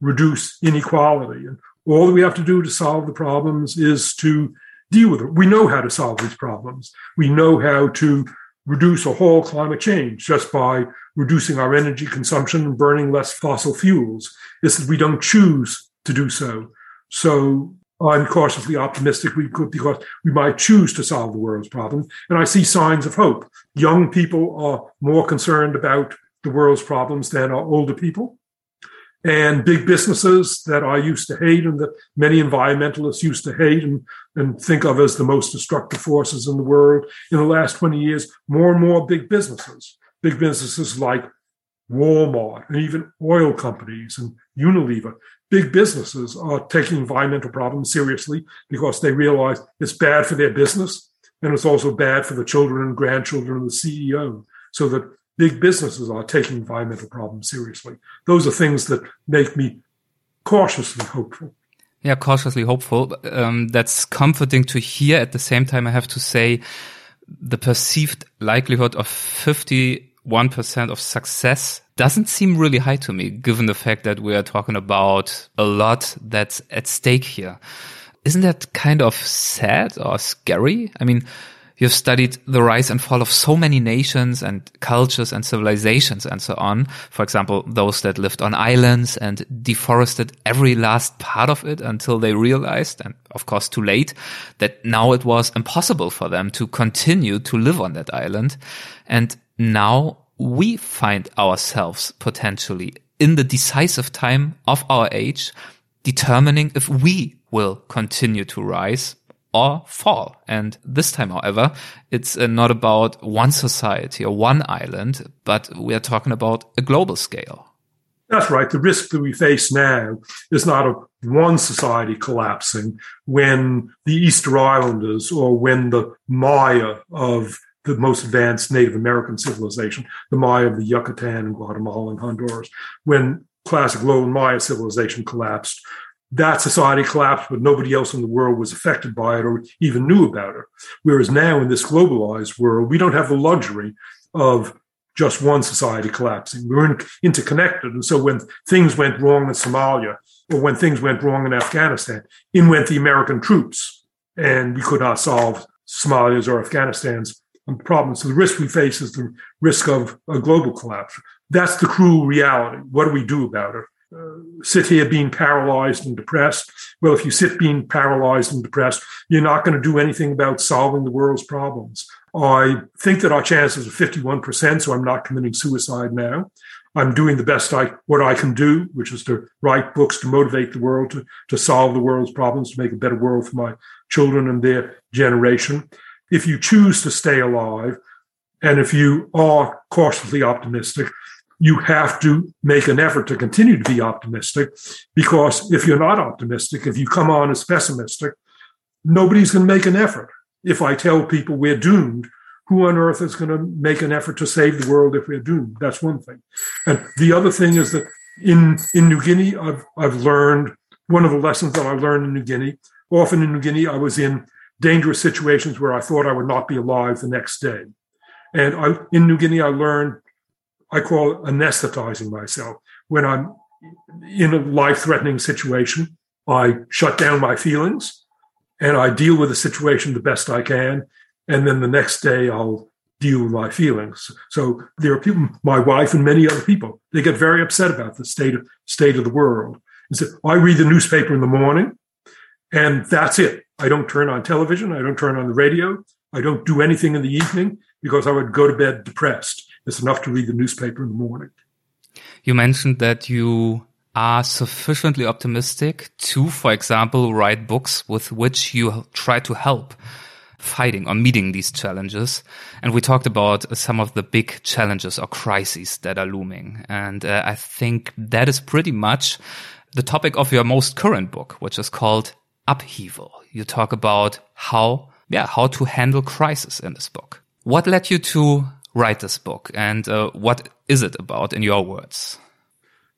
reduce inequality. And all that we have to do to solve the problems is to deal with it. We know how to solve these problems. We know how to reduce a whole climate change just by reducing our energy consumption and burning less fossil fuels. It's that we don't choose to do so. So I'm cautiously optimistic we could because we might choose to solve the world's problems. And I see signs of hope. Young people are more concerned about the world's problems than are older people and big businesses that I used to hate and that many environmentalists used to hate and, and think of as the most destructive forces in the world. In the last 20 years, more and more big businesses, big businesses like Walmart and even oil companies and Unilever, big businesses are taking environmental problems seriously because they realize it's bad for their business and it's also bad for the children and grandchildren of the CEO. So that big businesses are taking environmental problems seriously. Those are things that make me cautiously hopeful. Yeah, cautiously hopeful. Um, that's comforting to hear. At the same time, I have to say the perceived likelihood of 51% of success doesn't seem really high to me, given the fact that we are talking about a lot that's at stake here. Isn't that kind of sad or scary? I mean, You've studied the rise and fall of so many nations and cultures and civilizations and so on. For example, those that lived on islands and deforested every last part of it until they realized, and of course too late, that now it was impossible for them to continue to live on that island. And now we find ourselves potentially in the decisive time of our age, determining if we will continue to rise or fall. And this time, however, it's uh, not about one society or one island, but we are talking about a global scale. That's right. The risk that we face now is not of one society collapsing when the Easter Islanders or when the Maya of the most advanced Native American civilization, the Maya of the Yucatan and Guatemala and Honduras, when classic lowland Maya civilization collapsed, that society collapsed, but nobody else in the world was affected by it or even knew about it. Whereas now in this globalized world, we don't have the luxury of just one society collapsing. We're interconnected. And so when things went wrong in Somalia or when things went wrong in Afghanistan, in went the American troops. And we could not solve Somalia's or Afghanistan's problems. So the risk we face is the risk of a global collapse. That's the cruel reality. What do we do about it? Sit here being paralyzed and depressed. Well, if you sit being paralyzed and depressed, you're not going to do anything about solving the world's problems. I think that our chances are 51%, so I'm not committing suicide now. I'm doing the best I what I can do, which is to write books to motivate the world to, to solve the world's problems, to make a better world for my children and their generation. If you choose to stay alive, and if you are cautiously optimistic, you have to make an effort to continue to be optimistic because if you're not optimistic, if you come on as pessimistic, nobody's going to make an effort. If I tell people we're doomed, who on earth is going to make an effort to save the world if we're doomed? That's one thing. And the other thing is that in, in New Guinea, I've, I've learned one of the lessons that I learned in New Guinea. Often in New Guinea, I was in dangerous situations where I thought I would not be alive the next day. And I, in New Guinea, I learned I call anesthetizing myself. When I'm in a life threatening situation, I shut down my feelings and I deal with the situation the best I can. And then the next day I'll deal with my feelings. So there are people, my wife and many other people, they get very upset about the state of state of the world. And so I read the newspaper in the morning and that's it. I don't turn on television. I don't turn on the radio. I don't do anything in the evening because I would go to bed depressed. It's enough to read the newspaper in the morning. You mentioned that you are sufficiently optimistic to, for example, write books with which you try to help fighting or meeting these challenges. And we talked about some of the big challenges or crises that are looming. And uh, I think that is pretty much the topic of your most current book, which is called Upheaval. You talk about how, yeah, how to handle crisis in this book. What led you to write this book and uh, what is it about in your words?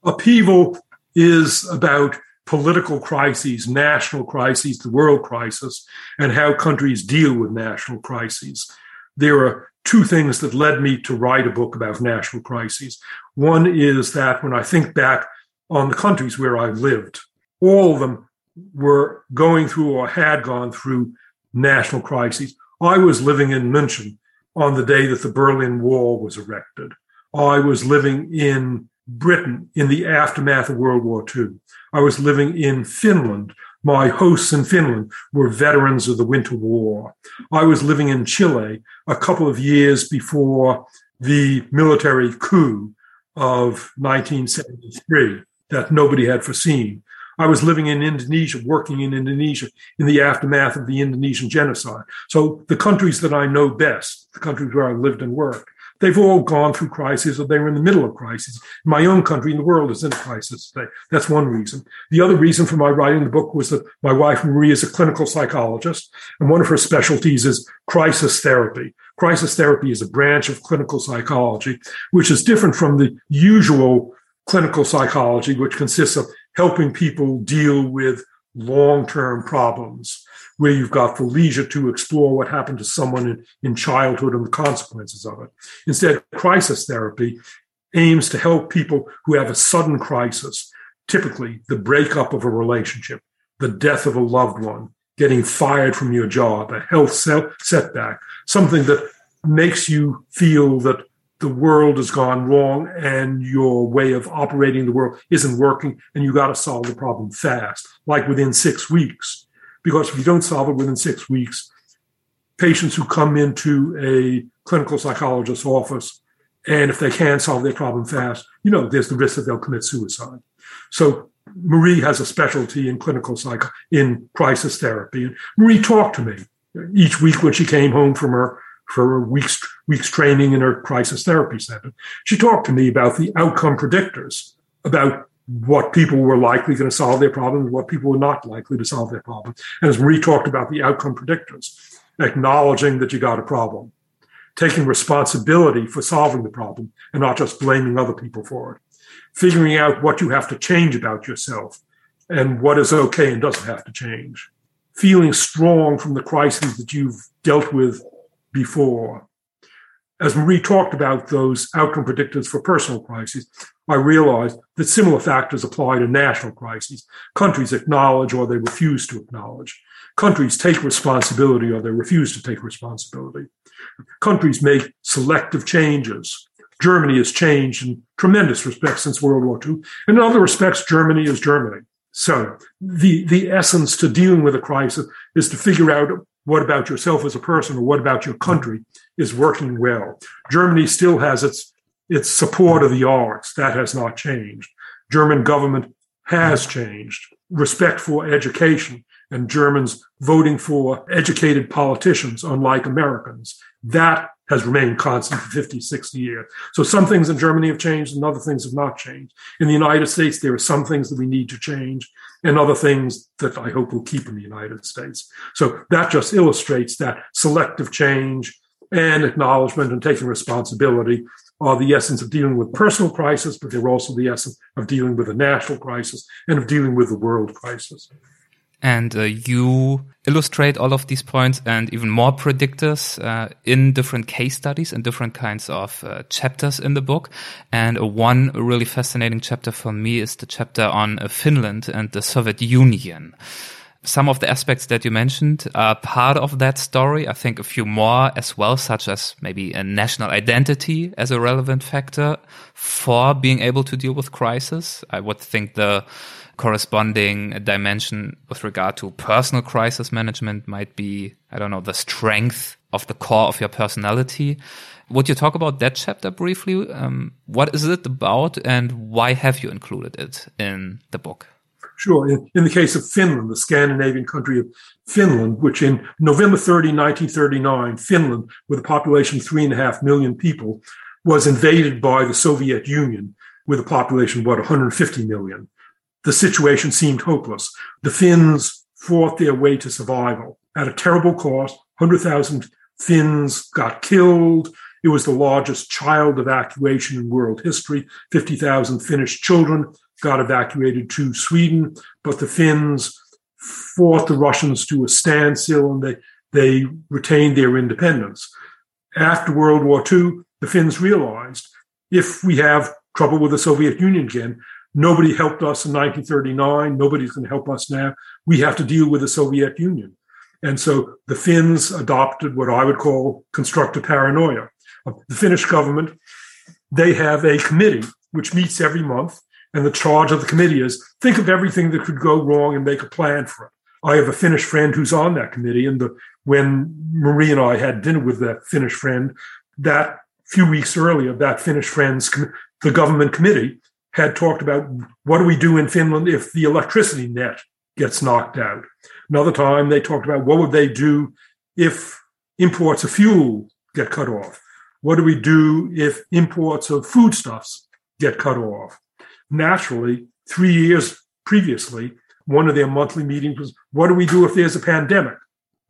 Upheaval is about political crises, national crises, the world crisis, and how countries deal with national crises. There are two things that led me to write a book about national crises. One is that when I think back on the countries where I've lived, all of them were going through or had gone through national crises. I was living in München on the day that the Berlin Wall was erected. I was living in Britain in the aftermath of World War II. I was living in Finland. My hosts in Finland were veterans of the Winter War. I was living in Chile a couple of years before the military coup of 1973 that nobody had foreseen. I was living in Indonesia, working in Indonesia in the aftermath of the Indonesian genocide. So the countries that I know best, the countries where I lived and worked, They've all gone through crises or they were in the middle of crises. My own country and the world is in a crisis today. That's one reason. The other reason for my writing the book was that my wife, Marie, is a clinical psychologist, and one of her specialties is crisis therapy. Crisis therapy is a branch of clinical psychology, which is different from the usual clinical psychology, which consists of helping people deal with long term problems where you've got the leisure to explore what happened to someone in, in childhood and the consequences of it. Instead, crisis therapy aims to help people who have a sudden crisis, typically the breakup of a relationship, the death of a loved one, getting fired from your job, a health setback, something that makes you feel that the world has gone wrong and your way of operating the world isn't working and you got to solve the problem fast, like within six weeks. Because if you don't solve it within six weeks, patients who come into a clinical psychologist's office and if they can't solve their problem fast, you know, there's the risk that they'll commit suicide. So Marie has a specialty in clinical psych in crisis therapy. And Marie talked to me each week when she came home from her for week's week's training in her crisis therapy center. She talked to me about the outcome predictors, about what people were likely going to solve their problems, what people were not likely to solve their problems. And as Marie talked about the outcome predictors, acknowledging that you got a problem, taking responsibility for solving the problem and not just blaming other people for it, figuring out what you have to change about yourself and what is okay and doesn't have to change, feeling strong from the crises that you've dealt with before. As Marie talked about those outcome predictors for personal crises, I realized that similar factors apply to national crises. Countries acknowledge or they refuse to acknowledge. Countries take responsibility or they refuse to take responsibility. Countries make selective changes. Germany has changed in tremendous respects since World War II. And in other respects, Germany is Germany. So the, the essence to dealing with a crisis is to figure out what about yourself as a person or what about your country is working well. Germany still has its its support of the arts. That has not changed. German government has changed. Respect for education and Germans voting for educated politicians, unlike Americans. That has remained constant for 50, 60 years. So some things in Germany have changed and other things have not changed. In the United States, there are some things that we need to change and other things that I hope will keep in the United States. So that just illustrates that selective change and acknowledgement and taking responsibility are the essence of dealing with personal crisis, but they're also the essence of dealing with a national crisis and of dealing with the world crisis. And uh, you illustrate all of these points and even more predictors uh, in different case studies and different kinds of uh, chapters in the book. And one really fascinating chapter for me is the chapter on uh, Finland and the Soviet Union some of the aspects that you mentioned are part of that story. I think a few more as well, such as maybe a national identity as a relevant factor for being able to deal with crisis. I would think the corresponding dimension with regard to personal crisis management might be, I don't know, the strength of the core of your personality. Would you talk about that chapter briefly? Um, what is it about and why have you included it in the book? Sure. In, in, the case of Finland, the Scandinavian country of Finland, which in November 30, 1939, Finland, with a population of three and a half million people, was invaded by the Soviet Union with a population of about 150 million. The situation seemed hopeless. The Finns fought their way to survival at a terrible cost. 100,000 Finns got killed. It was the largest child evacuation in world history. 50,000 Finnish children got evacuated to Sweden, but the Finns fought the Russians to a standstill and they, they retained their independence. After World War II, the Finns realized if we have trouble with the Soviet Union again, nobody helped us in 1939, nobody's going to help us now. We have to deal with the Soviet Union. And so the Finns adopted what I would call constructive paranoia. Of the Finnish government, they have a committee which meets every month and the charge of the committee is think of everything that could go wrong and make a plan for it. I have a Finnish friend who's on that committee. And the, when Marie and I had dinner with that Finnish friend, that few weeks earlier, that Finnish friend's, the government committee had talked about what do we do in Finland if the electricity net gets knocked out. Another time they talked about what would they do if imports of fuel get cut off. What do we do if imports of foodstuffs get cut off? Naturally, three years previously, one of their monthly meetings was, what do we do if there's a pandemic?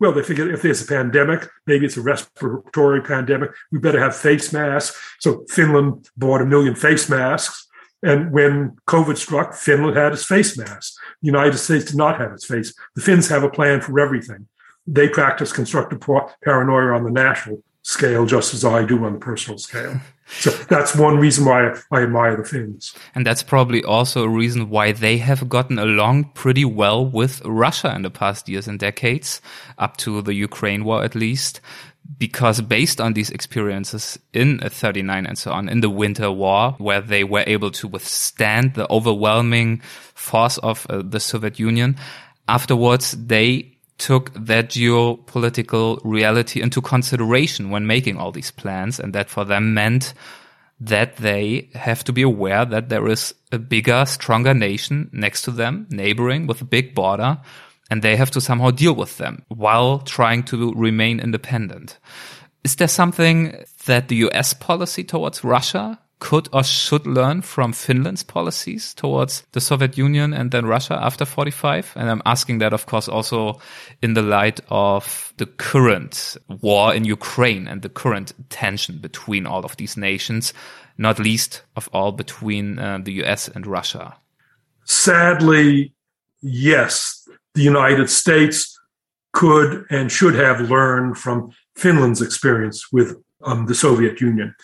Well, they figured if there's a pandemic, maybe it's a respiratory pandemic, we better have face masks. So Finland bought a million face masks. And when COVID struck, Finland had its face mask. The United States did not have its face. The Finns have a plan for everything. They practice constructive paranoia on the national scale, just as I do on the personal scale. So that's one reason why I admire the Finns. And that's probably also a reason why they have gotten along pretty well with Russia in the past years and decades, up to the Ukraine war at least. Because based on these experiences in 39 and so on, in the Winter War, where they were able to withstand the overwhelming force of uh, the Soviet Union, afterwards they took that geopolitical reality into consideration when making all these plans. And that for them meant that they have to be aware that there is a bigger, stronger nation next to them, neighboring with a big border, and they have to somehow deal with them while trying to remain independent. Is there something that the US policy towards Russia could or should learn from Finland's policies towards the Soviet Union and then Russia after 45? And I'm asking that, of course, also in the light of the current war in Ukraine and the current tension between all of these nations, not least of all between uh, the US and Russia. Sadly, yes, the United States could and should have learned from Finland's experience with um, the Soviet Union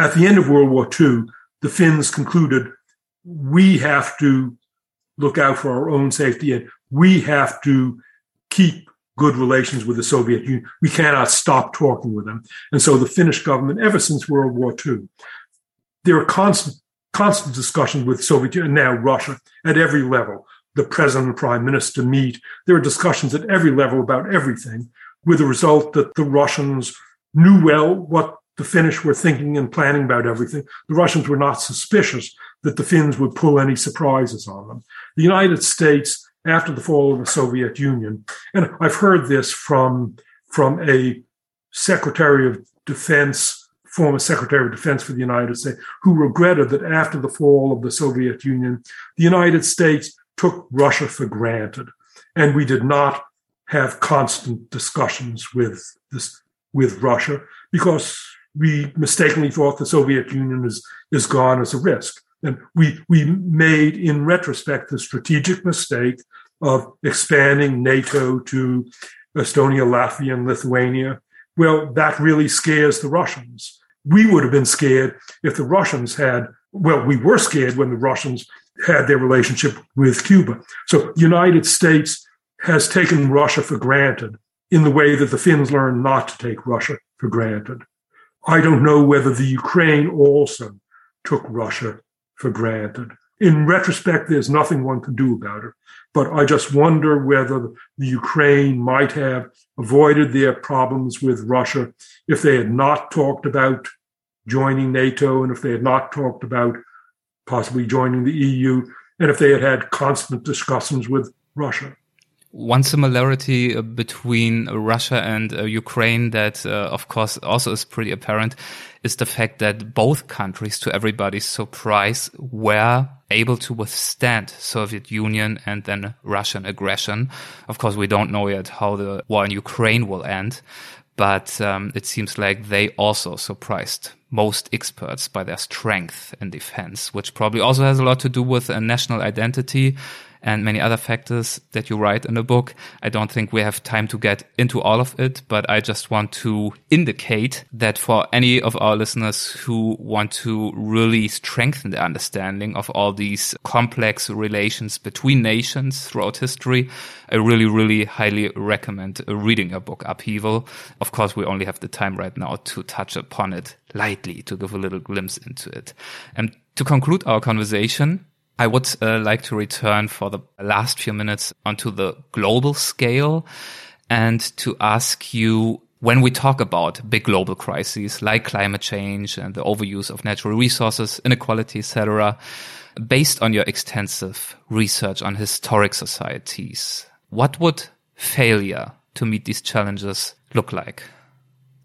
at the end of World War II, the Finns concluded we have to look out for our own safety and we have to keep good relations with the Soviet Union. We cannot stop talking with them. And so the Finnish government, ever since World War II, there are constant, constant discussions with Soviet Union and now Russia at every level. The president and prime minister meet. There are discussions at every level about everything, with the result that the Russians knew well what the Finnish were thinking and planning about everything. The Russians were not suspicious that the Finns would pull any surprises on them. The United States, after the fall of the Soviet Union, and I've heard this from, from a Secretary of Defense, former Secretary of Defense for the United States, who regretted that after the fall of the Soviet Union, the United States took Russia for granted. And we did not have constant discussions with this, with Russia because we mistakenly thought the Soviet Union is, is gone as a risk. And we, we made, in retrospect, the strategic mistake of expanding NATO to Estonia, Latvia, and Lithuania. Well, that really scares the Russians. We would have been scared if the Russians had, well, we were scared when the Russians had their relationship with Cuba. So United States has taken Russia for granted in the way that the Finns learned not to take Russia for granted. I don't know whether the Ukraine also took Russia for granted. In retrospect, there's nothing one can do about it. But I just wonder whether the Ukraine might have avoided their problems with Russia if they had not talked about joining NATO and if they had not talked about possibly joining the EU and if they had had constant discussions with Russia. One similarity uh, between Russia and uh, Ukraine that, uh, of course, also is pretty apparent is the fact that both countries, to everybody's surprise, were able to withstand Soviet Union and then Russian aggression. Of course, we don't know yet how the war in Ukraine will end, but um, it seems like they also surprised most experts by their strength in defense, which probably also has a lot to do with a national identity and many other factors that you write in the book. I don't think we have time to get into all of it, but I just want to indicate that for any of our listeners who want to really strengthen the understanding of all these complex relations between nations throughout history, I really, really highly recommend reading your book, Upheaval. Of course, we only have the time right now to touch upon it lightly, to give a little glimpse into it. And to conclude our conversation, I would uh, like to return for the last few minutes onto the global scale and to ask you when we talk about big global crises like climate change and the overuse of natural resources, inequality, etc., based on your extensive research on historic societies, what would failure to meet these challenges look like?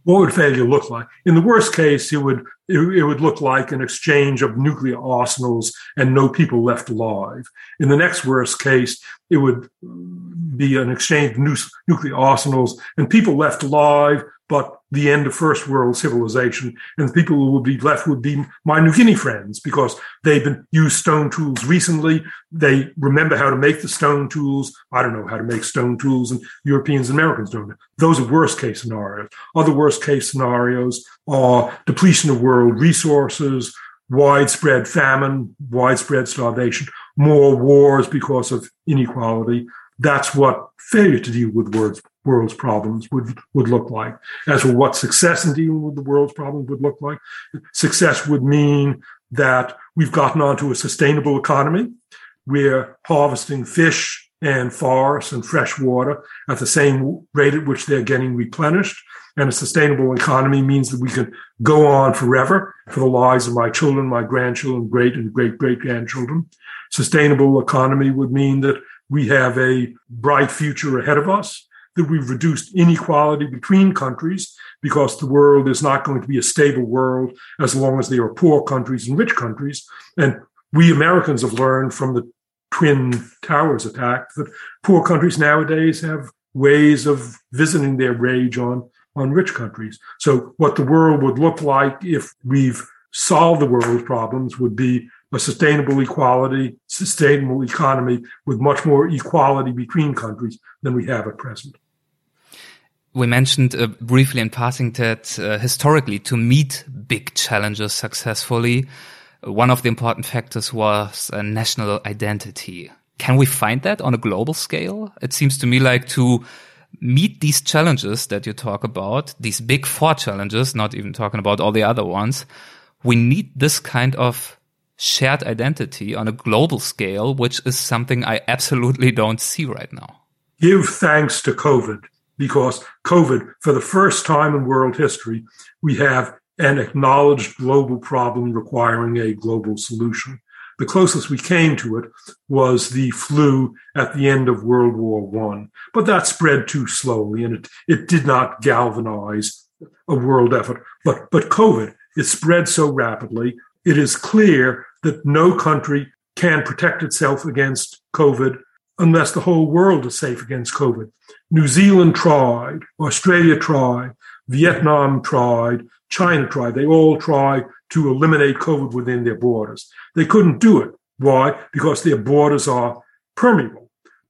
what would failure look like? In the worst case, it would it, it, would look like an exchange of nuclear arsenals and no people left alive. In the next worst case, it would be an exchange of nuclear arsenals and people left alive, but the end of first world civilization. And the people who would be left would be my New Guinea friends because they've been used stone tools recently. They remember how to make the stone tools. I don't know how to make stone tools, and Europeans and Americans don't. Those are worst case scenarios. Other worst case scenarios are depletion of world resources, widespread famine, widespread starvation, more wars because of inequality. That's what failure to deal with world's, world's problems would, would look like. As for what success in dealing with the world's problems would look like, success would mean that we've gotten onto a sustainable economy. We're harvesting fish and forests and fresh water at the same rate at which they're getting replenished. And a sustainable economy means that we can go on forever for the lives of my children, my grandchildren, great and great great grandchildren. Sustainable economy would mean that we have a bright future ahead of us, that we've reduced inequality between countries because the world is not going to be a stable world as long as there are poor countries and rich countries. And we Americans have learned from the Twin Towers attack that poor countries nowadays have ways of visiting their rage on, on rich countries. So what the world would look like if we've solved the world's problems would be a sustainable equality, sustainable economy with much more equality between countries than we have at present. We mentioned uh, briefly in passing that uh, historically, to meet big challenges successfully, one of the important factors was uh, national identity. Can we find that on a global scale? It seems to me like to meet these challenges that you talk about, these big four challenges, not even talking about all the other ones, we need this kind of shared identity on a global scale, which is something I absolutely don't see right now. Give thanks to COVID because COVID, for the first time in world history, we have an acknowledged global problem requiring a global solution. The closest we came to it was the flu at the end of World War One, but that spread too slowly and it, it did not galvanize a world effort. But, but COVID, it spread so rapidly it is clear that no country can protect itself against COVID unless the whole world is safe against COVID. New Zealand tried, Australia tried, Vietnam tried, China tried. They all tried to eliminate COVID within their borders. They couldn't do it. Why? Because their borders are permeable.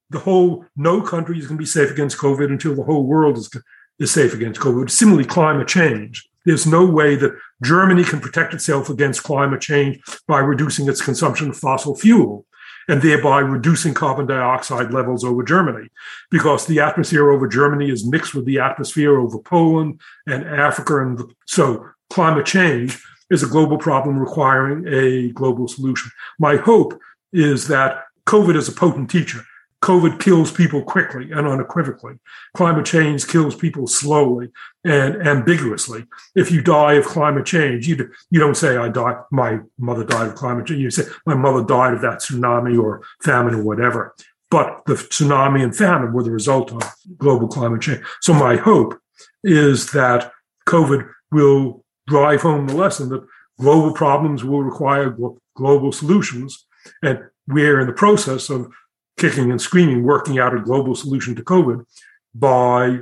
The whole, no country is going to be safe against COVID until the whole world is, is safe against COVID. Similarly, climate change. There's no way that Germany can protect itself against climate change by reducing its consumption of fossil fuel and thereby reducing carbon dioxide levels over Germany because the atmosphere over Germany is mixed with the atmosphere over Poland and Africa. And so climate change is a global problem requiring a global solution. My hope is that COVID is a potent teacher. COVID kills people quickly and unequivocally. Climate change kills people slowly and ambiguously. If you die of climate change, you, you don't say, I died, my mother died of climate change. You say, my mother died of that tsunami or famine or whatever. But the tsunami and famine were the result of global climate change. So my hope is that COVID will drive home the lesson that global problems will require global solutions. And we're in the process of kicking and screaming, working out a global solution to COVID by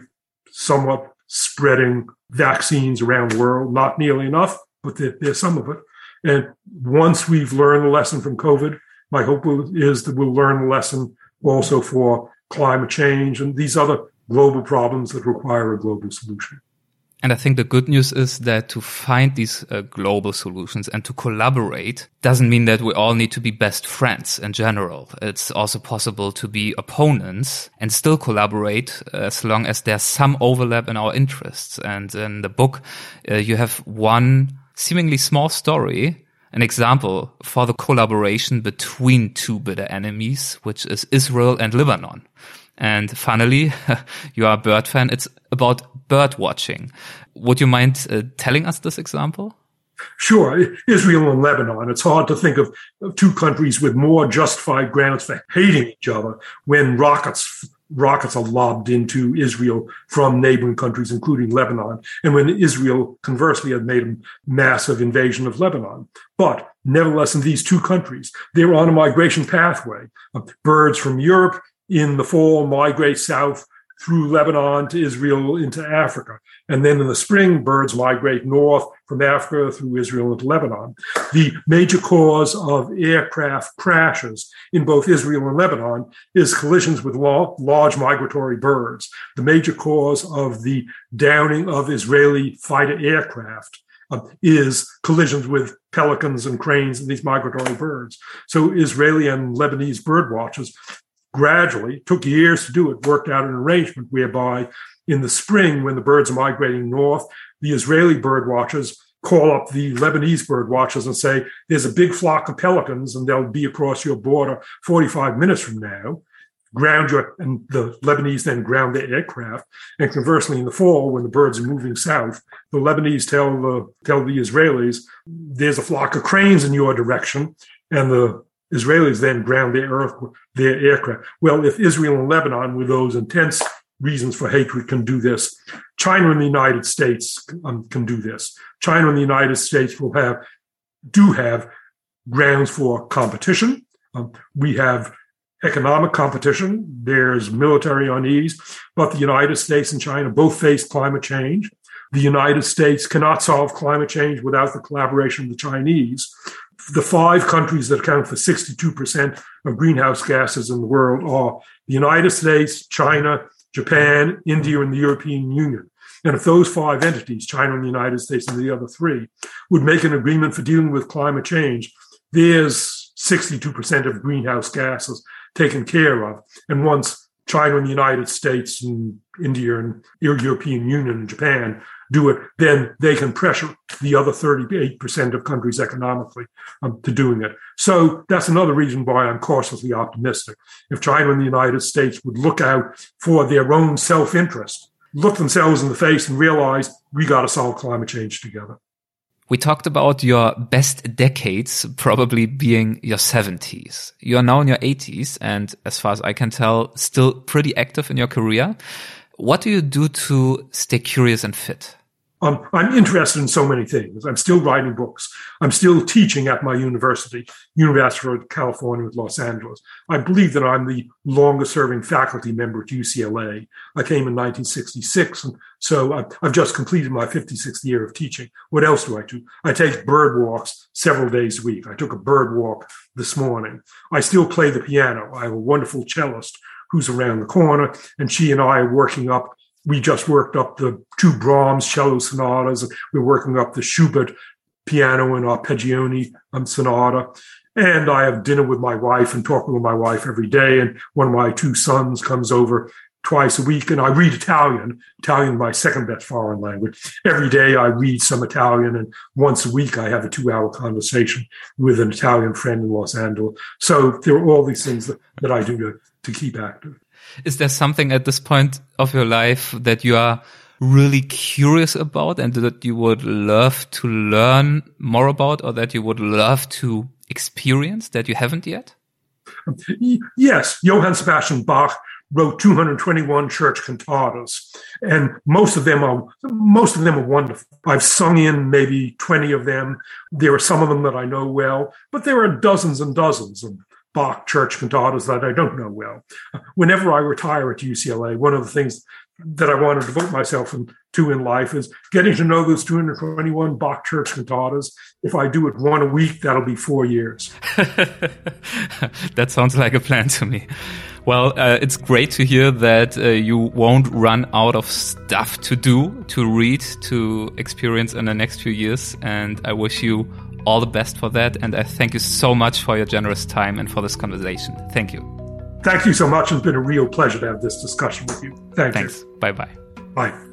somewhat spreading vaccines around the world. Not nearly enough, but there's some of it. And once we've learned the lesson from COVID, my hope is that we'll learn the lesson also for climate change and these other global problems that require a global solution. And I think the good news is that to find these uh, global solutions and to collaborate doesn't mean that we all need to be best friends in general. It's also possible to be opponents and still collaborate as long as there's some overlap in our interests. And in the book, uh, you have one seemingly small story an example for the collaboration between two bitter enemies, which is Israel and Lebanon. And finally, you are a bird fan. It's about bird watching. Would you mind uh, telling us this example? Sure. Israel and Lebanon. It's hard to think of, of two countries with more justified grounds for hating each other when rockets rockets are lobbed into Israel from neighboring countries, including Lebanon. And when Israel, conversely, had made a massive invasion of Lebanon. But nevertheless, in these two countries, they were on a migration pathway. Birds from Europe in the fall migrate south through Lebanon to Israel into Africa. And then in the spring, birds migrate north from Africa through Israel into Lebanon. The major cause of aircraft crashes in both Israel and Lebanon is collisions with large migratory birds. The major cause of the downing of Israeli fighter aircraft uh, is collisions with pelicans and cranes and these migratory birds. So Israeli and Lebanese bird watchers gradually, took years to do it, worked out an arrangement whereby in the spring, when the birds are migrating north, the Israeli bird watchers call up the Lebanese bird watchers and say, there's a big flock of pelicans and they'll be across your border 45 minutes from now. Ground your, and the Lebanese then ground their aircraft. And conversely, in the fall, when the birds are moving south, the Lebanese tell the, tell the Israelis, there's a flock of cranes in your direction. And the Israelis then ground their, earth, their aircraft. Well, if Israel and Lebanon, were those intense reasons for hatred, can do this, China and the United States um, can do this. China and the United States will have, do have grounds for competition. Um, we have economic competition. There's military unease, but the United States and China both face climate change. The United States cannot solve climate change without the collaboration of the Chinese the five countries that account for 62% of greenhouse gases in the world are the United States, China, Japan, India, and the European Union. And if those five entities, China and the United States and the other three, would make an agreement for dealing with climate change, there's 62% of greenhouse gases taken care of. And once China and the United States and India and European Union and Japan do it, then they can pressure the other 38% of countries economically um, to doing it. So that's another reason why I'm cautiously optimistic. If China and the United States would look out for their own self interest, look themselves in the face and realize we got to solve climate change together. We talked about your best decades probably being your 70s. You are now in your 80s and as far as I can tell, still pretty active in your career. What do you do to stay curious and fit? I'm interested in so many things. I'm still writing books. I'm still teaching at my university, University of California with Los Angeles. I believe that I'm the longest serving faculty member at UCLA. I came in 1966, and so I've just completed my 56th year of teaching. What else do I do? I take bird walks several days a week. I took a bird walk this morning. I still play the piano. I have a wonderful cellist who's around the corner, and she and I are working up we just worked up the two Brahms cello sonatas. We're working up the Schubert piano and arpeggione um, sonata. And I have dinner with my wife and talking with my wife every day. And one of my two sons comes over twice a week and I read Italian. Italian my second best foreign language. Every day I read some Italian and once a week I have a two hour conversation with an Italian friend in Los Angeles. So there are all these things that, that I do to, to keep active. Is there something at this point of your life that you are really curious about and that you would love to learn more about or that you would love to experience that you haven't yet? Yes, Johann Sebastian Bach wrote 221 church cantatas and most of them are most of them are wonderful i've sung in maybe 20 of them there are some of them that i know well but there are dozens and dozens of Bach church cantatas that I don't know well. Whenever I retire at UCLA, one of the things that I want to devote myself to in life is getting to know those 221 Bach church cantatas. If I do it one a week, that'll be four years. that sounds like a plan to me. Well, uh, it's great to hear that uh, you won't run out of stuff to do, to read, to experience in the next few years. And I wish you all the best for that. And I thank you so much for your generous time and for this conversation. Thank you. Thank you so much. It's been a real pleasure to have this discussion with you. Thank Thanks. you. Bye bye. Bye.